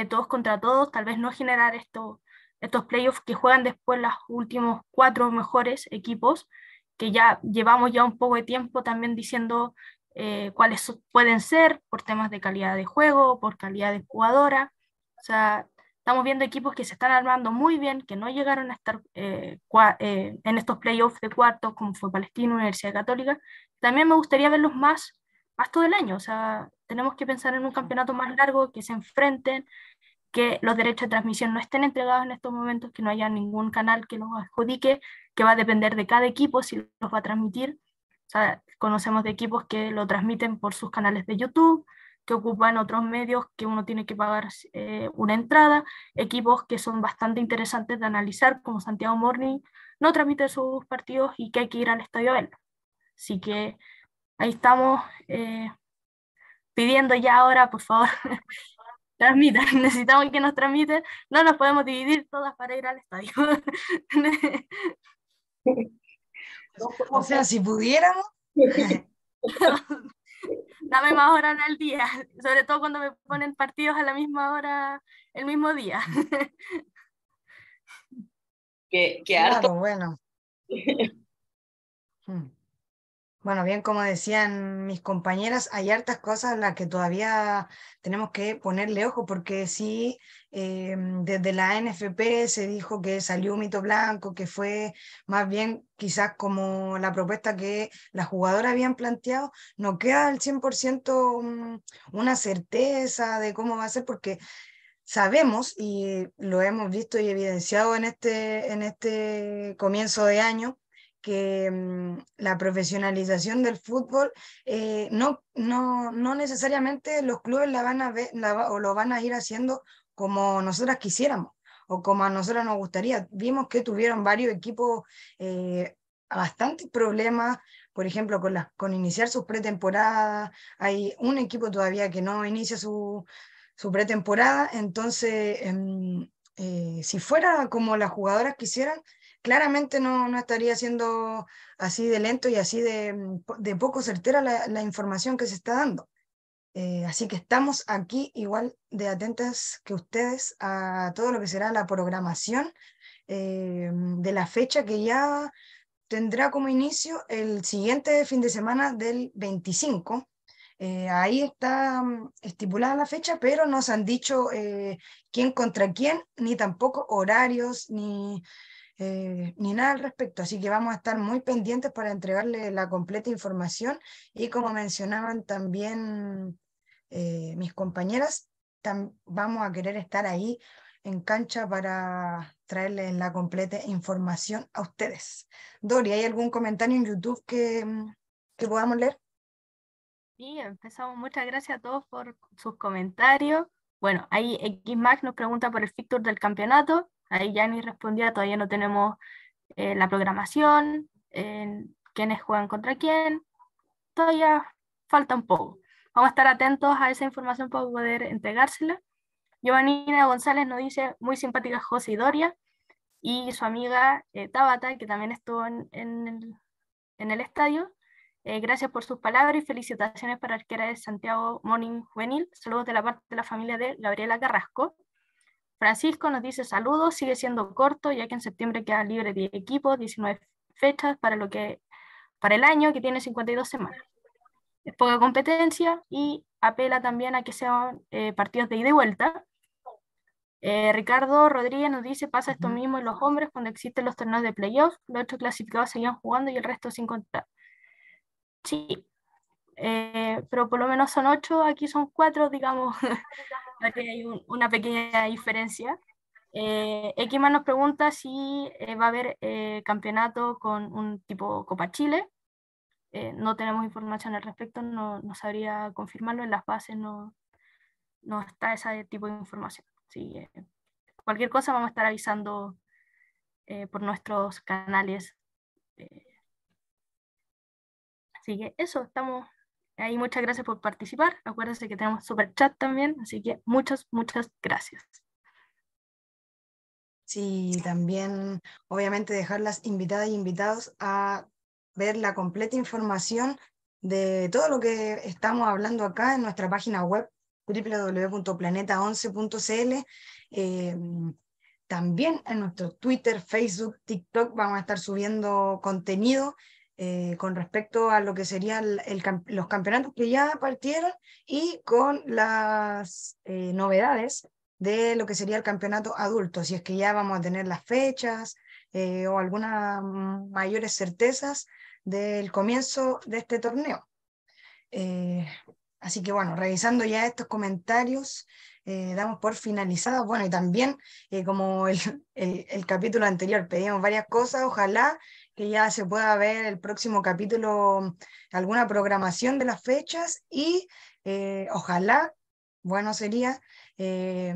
todos contra todos, tal vez no generar esto, estos playoffs que juegan después los últimos cuatro mejores equipos, que ya llevamos ya un poco de tiempo también diciendo eh, cuáles pueden ser por temas de calidad de juego, por calidad de jugadora. O sea, estamos viendo equipos que se están armando muy bien, que no llegaron a estar eh, eh, en estos playoffs de cuartos, como fue Palestina, Universidad Católica. También me gustaría verlos más, más todo el año. O sea, tenemos que pensar en un campeonato más largo, que se enfrenten, que los derechos de transmisión no estén entregados en estos momentos, que no haya ningún canal que los adjudique, que va a depender de cada equipo si los va a transmitir sea, conocemos de equipos que lo transmiten por sus canales de YouTube, que ocupan otros medios que uno tiene que pagar eh, una entrada, equipos que son bastante interesantes de analizar, como Santiago Morning, no transmite sus partidos y que hay que ir al estadio a verlo. Así que ahí estamos eh, pidiendo ya ahora, por favor, transmitan, necesitamos que nos transmiten, no nos podemos dividir todas para ir al estadio. O sea, si pudiéramos. Dame más horas al día, sobre todo cuando me ponen partidos a la misma hora el mismo día. que, que harto. bueno. Bueno, bien como decían mis compañeras, hay hartas cosas en las que todavía tenemos que ponerle ojo, porque sí, eh, desde la NFP se dijo que salió un mito blanco, que fue más bien quizás como la propuesta que las jugadoras habían planteado, no queda al 100% mm, una certeza de cómo va a ser, porque sabemos y lo hemos visto y evidenciado en este, en este comienzo de año, que mm, la profesionalización del fútbol eh, no, no, no, necesariamente los clubes la van a ver o lo van a ir haciendo como nosotras quisiéramos o como a nosotros nos gustaría. Vimos que tuvieron varios equipos eh, bastantes problemas, por ejemplo, con, la, con iniciar sus pretemporadas. Hay un equipo todavía que no inicia su, su pretemporada, entonces, em, eh, si fuera como las jugadoras quisieran, claramente no, no, estaría siendo así de lento y así de, mm, de poco certera la, la, información que se está dando. Eh, así que estamos aquí igual de atentas que ustedes a todo lo que será la programación eh, de la fecha que ya tendrá como inicio el siguiente fin de semana del 25. Eh, ahí está mm, estipulada la fecha, pero no se han dicho quién contra quién, ni tampoco horarios, ni eh, ni nada al respecto. Así que vamos a estar muy pendientes para entregarle la completa información y como mencionaban también eh, mis compañeras, vamos a querer estar ahí en cancha para traerles la completa información a ustedes. Dori, ¿hay algún comentario en YouTube que, que podamos leer? Sí, empezamos. Muchas gracias a todos por sus comentarios. Bueno, ahí XMAX nos pregunta por el fixture del campeonato. Ahí ya ni respondía, todavía no tenemos eh, la programación, quiénes juegan contra quién, todavía falta un poco. Vamos a estar atentos a esa información para poder entregársela. Giovanina González nos dice, muy simpática José y Doria, y su amiga eh, Tabata, que también estuvo en, el, en el, estadio. Eh, gracias por sus palabras y felicitaciones para arquera de Santiago Morning Juvenil. Saludos de la parte de la familia de Gabriela Carrasco. Francisco nos dice saludos, sigue siendo corto, ya que en septiembre queda libre de equipo, 19 fechas para, lo que, para el año que tiene 52 semanas. Es poca competencia y apela también a que sean eh, partidos de ida y vuelta. Eh, Ricardo Rodríguez nos dice, pasa esto mismo en los hombres cuando existen los torneos de playoffs, los otros clasificados seguían jugando y el resto sin contar. Sí, eh, pero por lo menos son ocho, aquí son cuatro, digamos, hay una pequeña diferencia. Eh, nos pregunta si eh, va a haber eh, campeonato con un tipo Copa Chile. no tenemos información al respecto, no, no, sabría confirmarlo, en las bases no, no está ese tipo de información. Sí, cualquier cosa vamos a estar avisando por nuestros canales. así que eso, estamos Ahí muchas gracias por participar. Acuérdense que tenemos super chat también, así que muchas, muchas gracias. Sí, también obviamente dejar las invitadas y invitados a ver la completa información de todo lo que estamos hablando acá en nuestra página web www.planeta11.cl. Eh, también en nuestro Twitter, Facebook, TikTok vamos a estar subiendo contenido eh, con respecto a lo que serían los campeonatos que ya partieron y con las eh, novedades de lo que sería el campeonato adulto, si es que ya vamos a tener las fechas eh, o algunas mayores certezas del comienzo de este torneo. así que bueno, revisando ya estos comentarios, damos por finalizados. Bueno, y también, como el, el, el, capítulo anterior, pedimos varias cosas, ojalá que ya se pueda ver el próximo capítulo, alguna programación de las fechas y eh, ojalá, bueno sería, eh,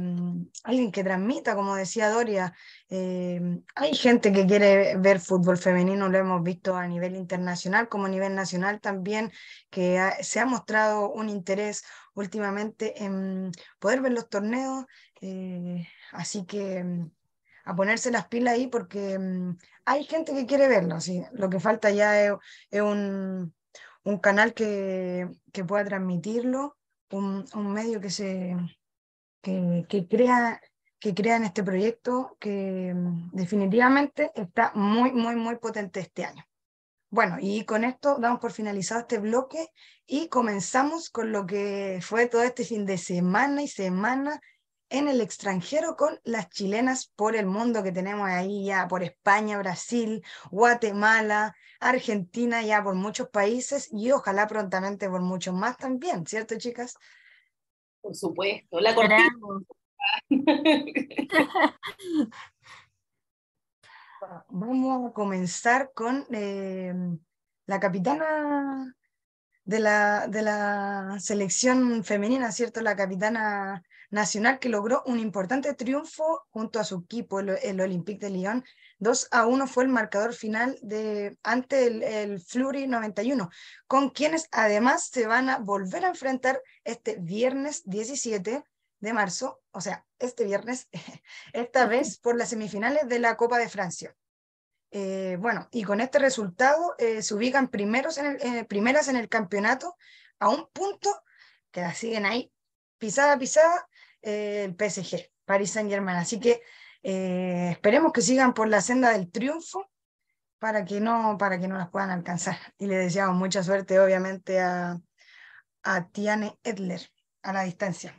alguien que transmita, como decía Doria, eh, hay gente que quiere ver fútbol femenino, lo hemos visto a nivel internacional como a nivel nacional también, que se ha mostrado un interés últimamente en poder ver los torneos, así que a ponerse las pilas ahí porque mm, hay gente que quiere verlo. ¿sí? Lo que falta ya es, un, un, canal que, que, pueda transmitirlo, un, un medio que, se, que, que, crea, que crea en este proyecto que mm, definitivamente está muy, muy, muy potente este año. Bueno, y con esto damos por finalizado este bloque y comenzamos con lo que fue todo este fin de semana y semana en el extranjero con las chilenas por el mundo que tenemos ahí ya por España, Brasil, Guatemala, Argentina, ya por muchos países y ojalá prontamente por muchos más también, ¿cierto chicas? Por supuesto, la cortina. Vamos a comenzar con eh, la capitana de la, de la selección femenina, ¿cierto? La capitana nacional que logró un importante triunfo junto a su equipo, el, Olympique de Lyon. 2 a 1 fue el marcador final de, ante el, el Fleury 91, con quienes además se van a volver a enfrentar este viernes 17 de marzo, o sea, este viernes, esta vez por las semifinales de la Copa de Francia. Eh, bueno, y con este resultado eh, se ubican primeros en el, eh, primeras en el campeonato a un punto que la siguen ahí pisada a pisada el PSG, Paris Saint Germain. Así que esperemos que sigan por la senda del triunfo para que no, para que no las puedan alcanzar. Y le deseamos mucha suerte, obviamente, a, a Tiane Edler a la distancia.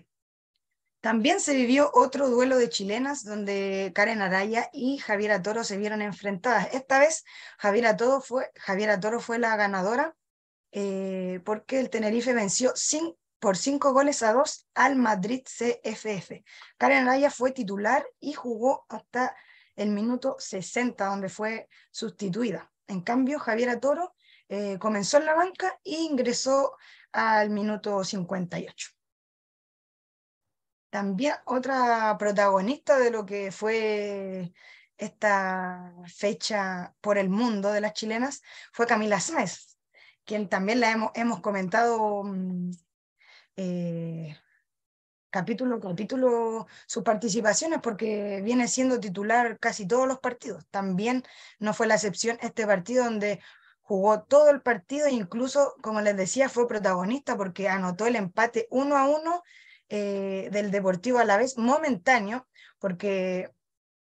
También se vivió otro duelo de chilenas donde Karen Araya y Javiera Toro se vieron enfrentadas. Esta vez Javiera Toro fue, Javiera Toro fue la ganadora eh, porque el Tenerife venció por cinco goles a dos al Madrid CFF. Karen Araya fue titular y jugó hasta el minuto 60 donde fue sustituida. En cambio, Javiera Toro eh, comenzó en la banca e ingresó al minuto 58. También otra protagonista de lo que fue esta fecha por el mundo de las chilenas fue Camila Sáez, quien también la hemos, comentado mm, eh, capítulo capítulo sus participaciones porque viene siendo titular casi todos los partidos. También no fue la excepción este partido donde jugó todo el partido e incluso, como les decía, fue protagonista porque anotó el empate uno a uno eh, del Deportivo a la vez momentáneo porque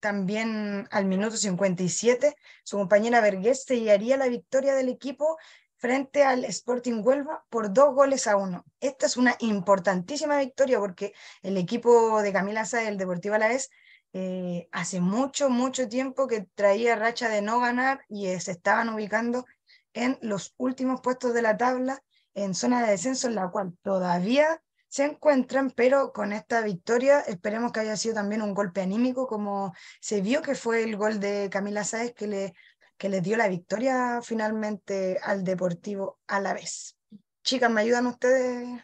también al minuto 57 su compañera Vergés sellaría la victoria del equipo frente al Sporting Huelva por dos goles a uno. Esta es una importantísima victoria porque el equipo de Camila Sáez, el Deportivo Alavés, eh, hace mucho, mucho tiempo que traía racha de no ganar y se estaban ubicando en los últimos puestos de la tabla en zona de descenso, en la cual todavía se encuentran, pero con esta victoria esperemos que haya sido también un golpe anímico, como se vio que fue el gol de Camila Sáez que le, que le dio la victoria finalmente al Deportivo a la vez. Chicas, ¿me ayudan ustedes?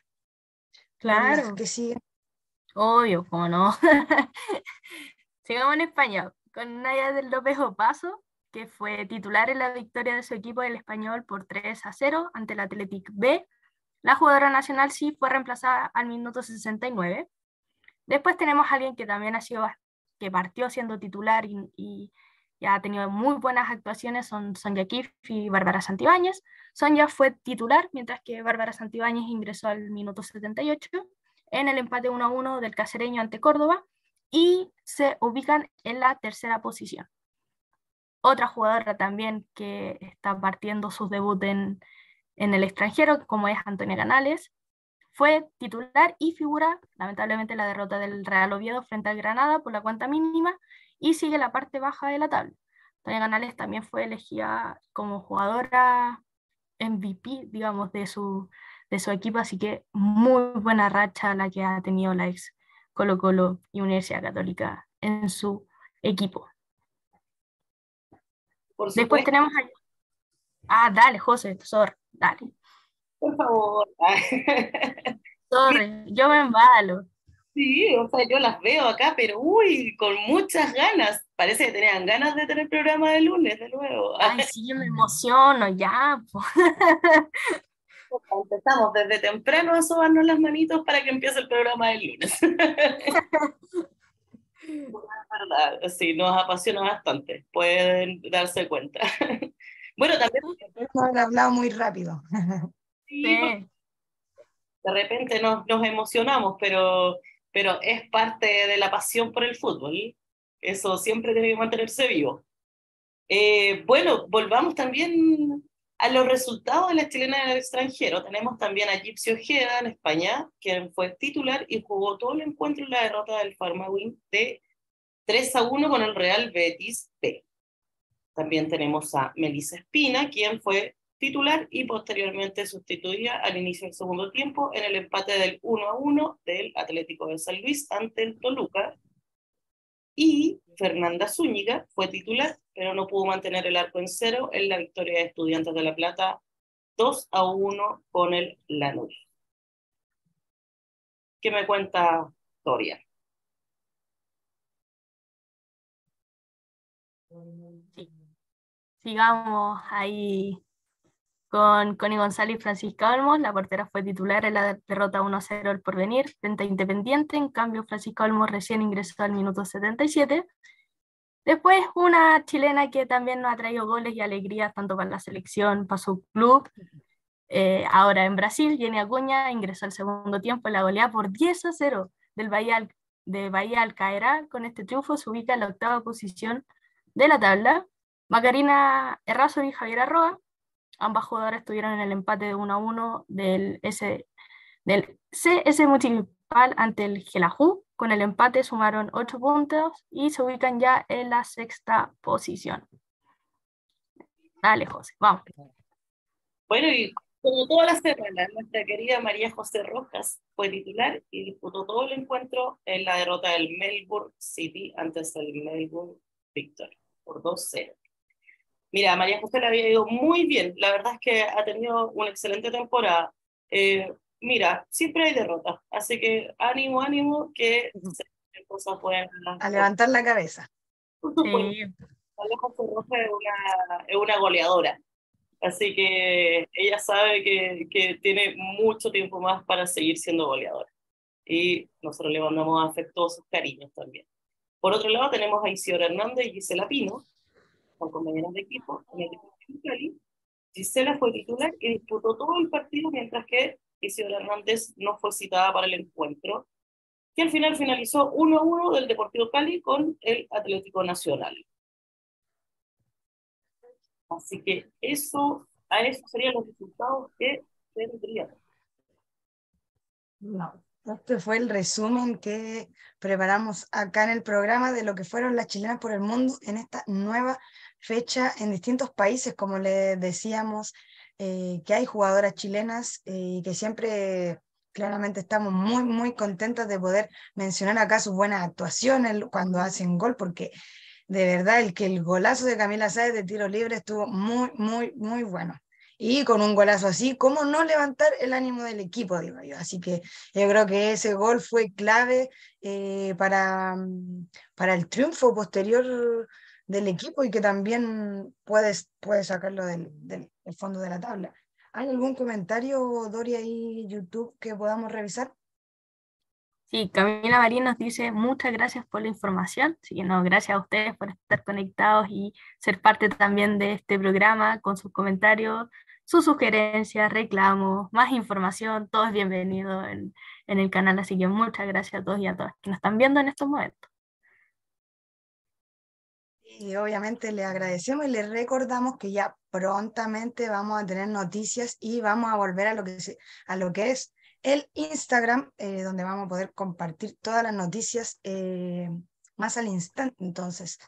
Claro. Que siguen. Obvio, ¿cómo no? Sigamos en español, con Naya del López Opaso, que fue titular en la victoria de su equipo del español por 3 a 0 ante el Athletic B. La jugadora nacional sí fue reemplazada al minuto 69. Después tenemos a alguien que también ha sido, que partió siendo titular y, ya ha tenido muy buenas actuaciones, son Sonja Kif y Bárbara Santibáñez. Sonja fue titular, mientras que Bárbara Santibáñez ingresó al minuto 78 en el empate 1 a 1 del casereño ante Córdoba y se ubican en la tercera posición. Otra jugadora también que está partiendo su debut en, el extranjero, como es Antonia Canales, fue titular y figura, lamentablemente, la derrota del Real Oviedo frente al Granada por la cuenta mínima y sigue la parte baja de la tabla. Antonia Canales también fue elegida como jugadora MVP, digamos, de su, de su equipo, así que muy buena racha la que ha tenido la ex Colo Colo y Universidad Católica en su equipo. Después tenemos a... Ah, dale, José, sorry, dale. Por favor. sorry, yo me embalo. Sí, o sea, yo las veo acá, pero uy, con muchas ganas. Parece que tenían ganas de tener programa de lunes de nuevo. Ay, sí, yo me emociono ya. Empezamos desde temprano a sobarnos las manitos para que empiece el programa del lunes. verdad, sí, nos apasiona bastante, pueden darse cuenta. bueno, también... Hemos hablado muy rápido. sí, De repente nos, nos emocionamos, pero, pero es parte de la pasión por el fútbol. Eso siempre tiene que mantenerse vivo. Eh, bueno, volvamos también a los resultados de la chilena en el extranjero. Tenemos también a Gipsy Ojeda en España, quien fue titular y jugó todo el encuentro en la derrota del Farmawin de 3 a 1 con el Real Betis B. También tenemos a Melissa Espina, quien fue titular y posteriormente sustituida al inicio del segundo tiempo en el empate del 1 a 1 del Atlético de San Luis ante el Toluca. Y Fernanda Zúñiga fue titular, pero no pudo mantener el arco en cero en la victoria de Estudiantes de La Plata 2 a 1 con el Lanús. ¿Qué me cuenta Toria? Sigamos ahí con Connie González y Francisca Olmos. La portera fue titular en la derrota 1-0 el porvenir frente a Independiente. En cambio, Francisca Olmos recién ingresó al minuto 77. Después, una chilena que también nos ha traído goles y alegrías tanto para la selección, para su club. Eh, ahora en Brasil, Jenny Acuña ingresó al segundo tiempo en la goleada por 10 a 0 del Bahía, de Bahía Alcaerá. Con este triunfo se ubica en la octava posición de la tabla, Macarina Errazo y Javier Arroa, ambas jugadoras estuvieron en el empate de 1 a 1 del, S, del CS Municipal ante el Gelajú. Con el empate sumaron 8 puntos y se ubican ya en la sexta posición. Dale, José, vamos. Bueno, y como toda la semana, nuestra querida María José Rojas fue titular y disputó todo el encuentro en la derrota del Melbourne City antes del Melbourne Victory por 2-0. Mira, María José le había ido muy bien. La verdad es que ha tenido una excelente temporada. Eh, mira, siempre hay derrotas, así que ánimo, ánimo, que cosas A levantar la cabeza. María José Roja es una, es una goleadora. Así que ella sabe que, que, tiene mucho tiempo más para seguir siendo goleadora. Y nosotros le mandamos afectuosos cariños también. Por otro lado, tenemos a Isidora Hernández y Gisela Pino, con compañeros de equipo en el equipo de Gisela fue titular y disputó todo el partido, mientras que Isidora Hernández no fue citada para el encuentro. que al final finalizó 1-1 del Deportivo Cali con el Atlético Nacional. Así que eso, a eso serían los resultados que tendríamos. No, este fue el resumen que preparamos acá en el programa de lo que fueron las chilenas por el mundo en esta nueva fecha en distintos países, como les decíamos, eh, que hay jugadoras chilenas eh, y que siempre claramente estamos muy, muy contentas de poder mencionar acá sus buenas actuaciones cuando hacen gol, porque de verdad el que el golazo de Camila Sáez de tiro libre estuvo muy, muy, muy bueno y con un golazo así, ¿cómo no levantar el ánimo del equipo, digo yo? Así que yo creo que ese gol fue clave eh, para, para el triunfo posterior del equipo y que también puedes, puedes sacarlo del, del, fondo de la tabla. ¿Hay algún comentario, Doria, y YouTube que podamos revisar? Sí, Camila Marín nos dice muchas gracias por la información. Sí, no, gracias a ustedes por estar conectados y ser parte también de este programa con sus comentarios, sus sugerencias, reclamos, más información, todo es bienvenido en, en el canal, así que muchas gracias a todos y a todas que nos están viendo en estos momentos. Y obviamente le agradecemos y le recordamos que ya prontamente vamos a tener noticias y vamos a volver a lo que, a lo que es el Instagram, eh, donde vamos a poder compartir todas las noticias eh, más al instante. Entonces,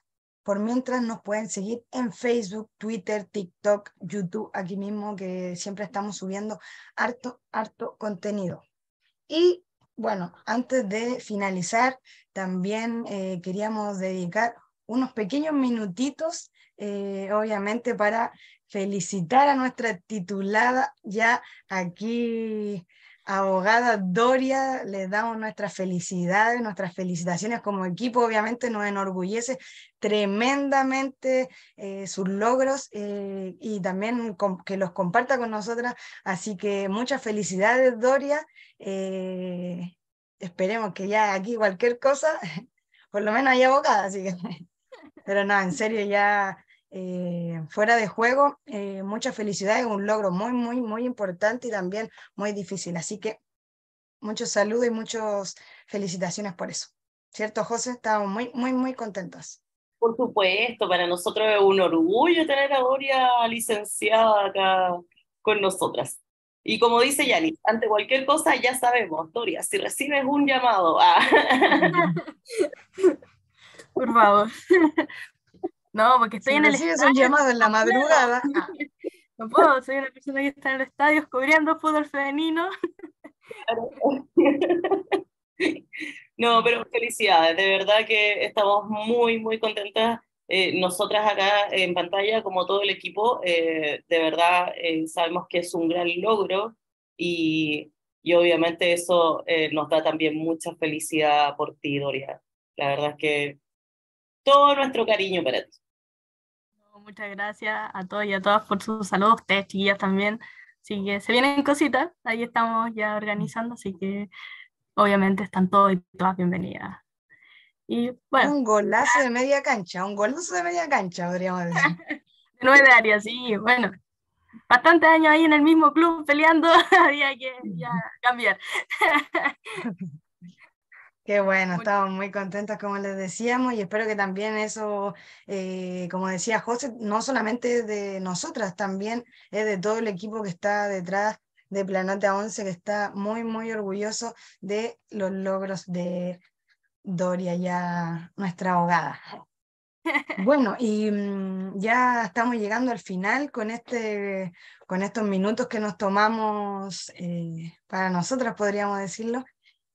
por mientras nos pueden seguir en Facebook, Twitter, TikTok, YouTube, aquí mismo, que siempre estamos subiendo harto, harto contenido. Y bueno, antes de finalizar, también eh, queríamos dedicar unos pequeños minutitos, eh, obviamente, para felicitar a nuestra titulada ya aquí abogada Doria, le damos nuestras felicidades, nuestras felicitaciones como equipo, obviamente nos enorgullece tremendamente eh, sus logros eh, y también que los comparta con nosotras, así que muchas felicidades Doria, esperemos que ya aquí cualquier cosa, por lo menos hay abogada, así que, pero no, en serio ya eh, fuera de juego, eh, mucha felicidad, es un logro muy, muy, muy importante y también muy difícil. Así que muchos saludos y muchas felicitaciones por eso. ¿Cierto, José? Estamos muy, muy, muy contentos. Por supuesto, para nosotros es un orgullo tener a Doria licenciada acá con nosotras. Y como dice Yanis, ante cualquier cosa ya sabemos, Doria, si recibes un llamado, a... por favor, no, porque estoy en el estadio. un llamado en la madrugada. No puedo, soy una persona que está en el estadio cubriendo fútbol femenino. No, pero felicidades, de verdad que estamos muy, muy contentas. Eh, nosotras acá en pantalla, como todo el equipo, eh, de verdad eh, sabemos que es un gran logro y, y obviamente eso nos da también mucha felicidad por ti, Doria. La verdad es que todo nuestro cariño para ti muchas gracias a todos y a todas por sus saludos, ustedes chiquillas también. Así que se vienen cositas, ahí estamos ya organizando, así que obviamente están todos y todas bienvenidas. Y bueno. Un golazo de media cancha, un golazo de media cancha, podríamos decir. de nueve áreas, sí, bueno. Bastantes años ahí en el mismo club peleando, había que ya cambiar. Qué bueno, estamos muy contentos como les decíamos y espero que también eso, eh, como decía José, no solamente de nosotras, también es de todo el equipo que está detrás de Planeta 11, que está muy, muy orgulloso de los logros de Doria, ya nuestra abogada. Bueno, y mm, ya estamos llegando al final con, este, con estos minutos que nos tomamos eh, para nosotras, podríamos decirlo.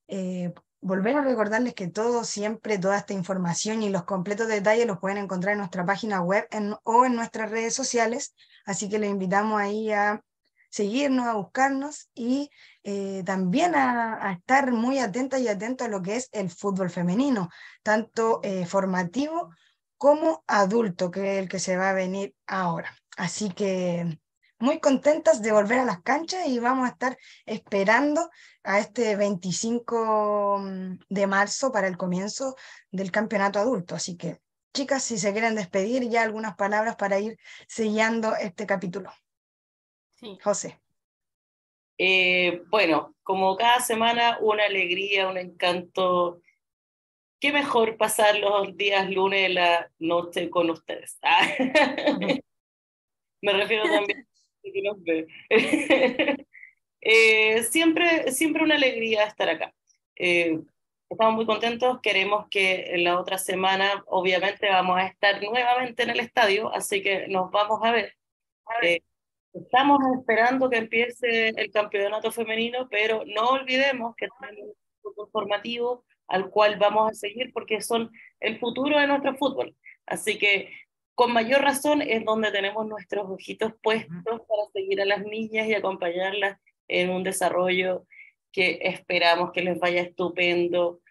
Eh, volver a recordarles que todo, siempre, toda esta información y los completos detalles los pueden encontrar en nuestra página web o en nuestras redes sociales, así que les invitamos ahí a seguirnos, a buscarnos y eh, también a, estar muy atentas y atentos a lo que es el fútbol femenino, tanto eh, formativo como adulto, que es el que se va a venir ahora. Así que muy contentas de volver a las canchas y vamos a estar esperando a este 25 mm, de marzo para el comienzo del campeonato adulto. Así que, chicas, si se quieren despedir, ya algunas palabras para ir sellando este capítulo. Sí. José. Eh, bueno, como cada semana, una alegría, un encanto. Qué mejor pasar los días lunes de la noche con ustedes. Me refiero también que nos ve. Eh, siempre, siempre una alegría estar acá. Eh, estamos muy contentos, queremos que en la otra semana, obviamente, vamos a estar nuevamente en el estadio, así que nos vamos a ver. Eh, estamos esperando que empiece el campeonato femenino, pero no olvidemos que tenemos un fútbol formativo al cual vamos a seguir porque son el futuro de nuestro fútbol. Así que con mayor razón es donde tenemos nuestros ojitos puestos para seguir a las niñas y acompañarlas en un desarrollo que esperamos que les vaya estupendo.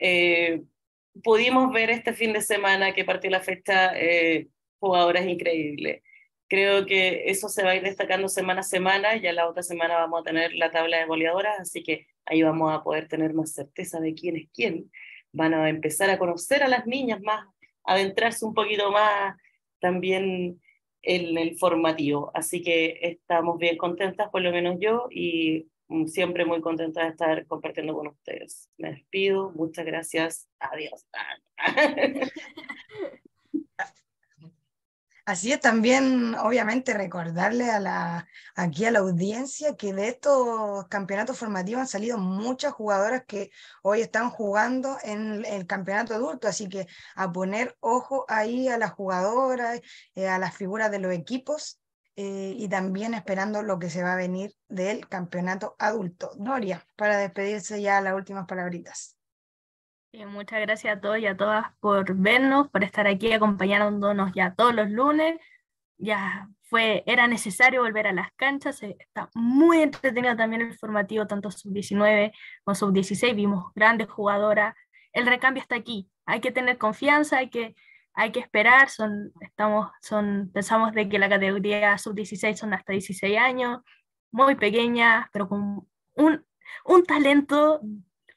Eh, pudimos ver este fin de semana que partió la fecha eh, jugadoras increíbles. Creo que eso se va a ir destacando semana a semana. Ya la otra semana vamos a tener la tabla de goleadoras, así que ahí vamos a poder tener más certeza de quién es quién. Van a empezar a conocer a las niñas más, adentrarse un poquito más también en el formativo. Así que estamos bien contentas, por lo menos yo, y siempre muy contenta de estar compartiendo con ustedes. Me despido, muchas gracias, adiós. Así es también, obviamente, recordarle a la, aquí a la audiencia que de estos campeonatos formativos han salido muchas jugadoras que hoy están jugando en el campeonato adulto, así que a poner ojo ahí a las jugadoras, eh, a las figuras de los equipos eh, y también esperando lo que se va a venir del campeonato adulto. Noria, para despedirse ya las últimas palabritas muchas gracias a todos y a todas por vernos, por estar aquí acompañándonos ya todos los lunes. Ya fue, era necesario volver a las canchas, eh, está muy entretenido también el formativo, tanto sub-19 como sub-16, vimos grandes jugadoras, el recambio está aquí, hay que tener confianza, hay que, hay que esperar, son, estamos, son, pensamos de que la categoría sub-16 son hasta 16 años, muy pequeñas, pero con un, un talento,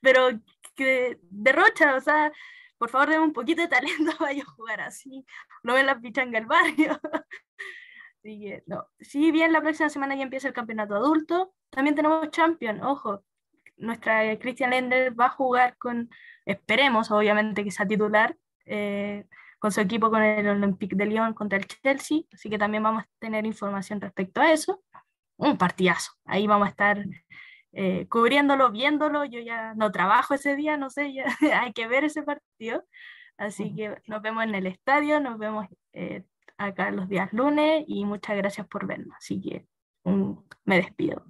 pero que derrocha, o sea, por favor, denme un poquito de talento para yo jugar así, no ven la pichanga el barrio. Así. Si bien la próxima semana ya empieza el campeonato adulto, también tenemos Champion, ojo, nuestra Christian Lender va a jugar con, esperemos obviamente que sea titular, eh, con su equipo con el Olympique de Lyon contra el Chelsea, así que también vamos a tener información respecto a eso. Un partidazo, ahí vamos a estar eh, cubriéndolo, viéndolo. Yo ya no trabajo ese día, no sé, ya, hay que ver ese partido. Así que nos vemos en el estadio, nos vemos eh, acá los días lunes y muchas gracias por vernos. Así que me despido.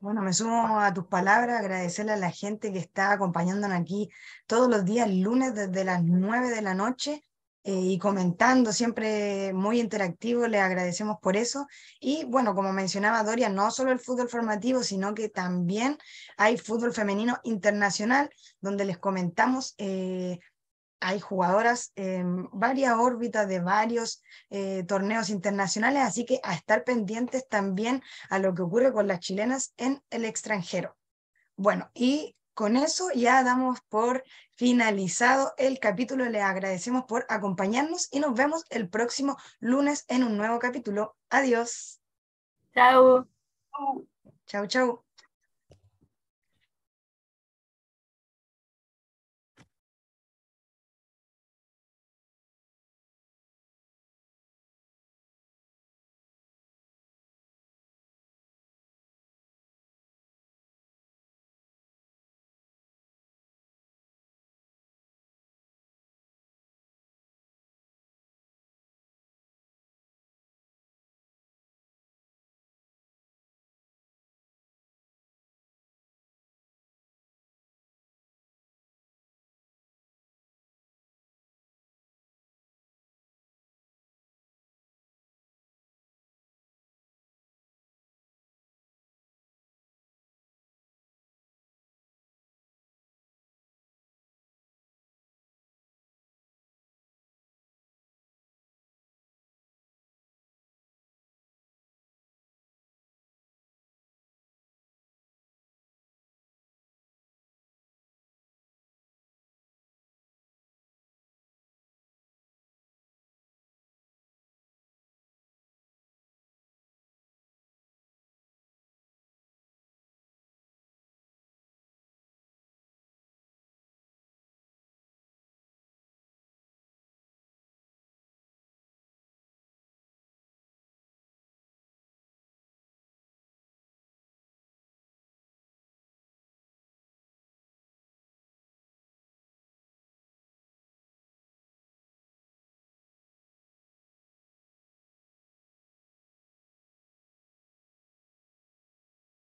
Bueno, me sumo a tus palabras, agradecerle a la gente que está acompañándonos aquí todos los días lunes desde las 9 de la noche eh, y comentando, siempre muy interactivo, le agradecemos por eso. Y bueno, como mencionaba Doria, no solo el fútbol formativo, sino que también hay fútbol femenino internacional, donde les comentamos, eh, hay jugadoras en varias órbitas de varios eh, torneos internacionales, así que a estar pendientes también a lo que ocurre con las chilenas en el extranjero. Bueno, y con eso ya damos por finalizado el capítulo. Les agradecemos por acompañarnos y nos vemos el próximo lunes en un nuevo capítulo. Adiós. Chao. Chao, chao.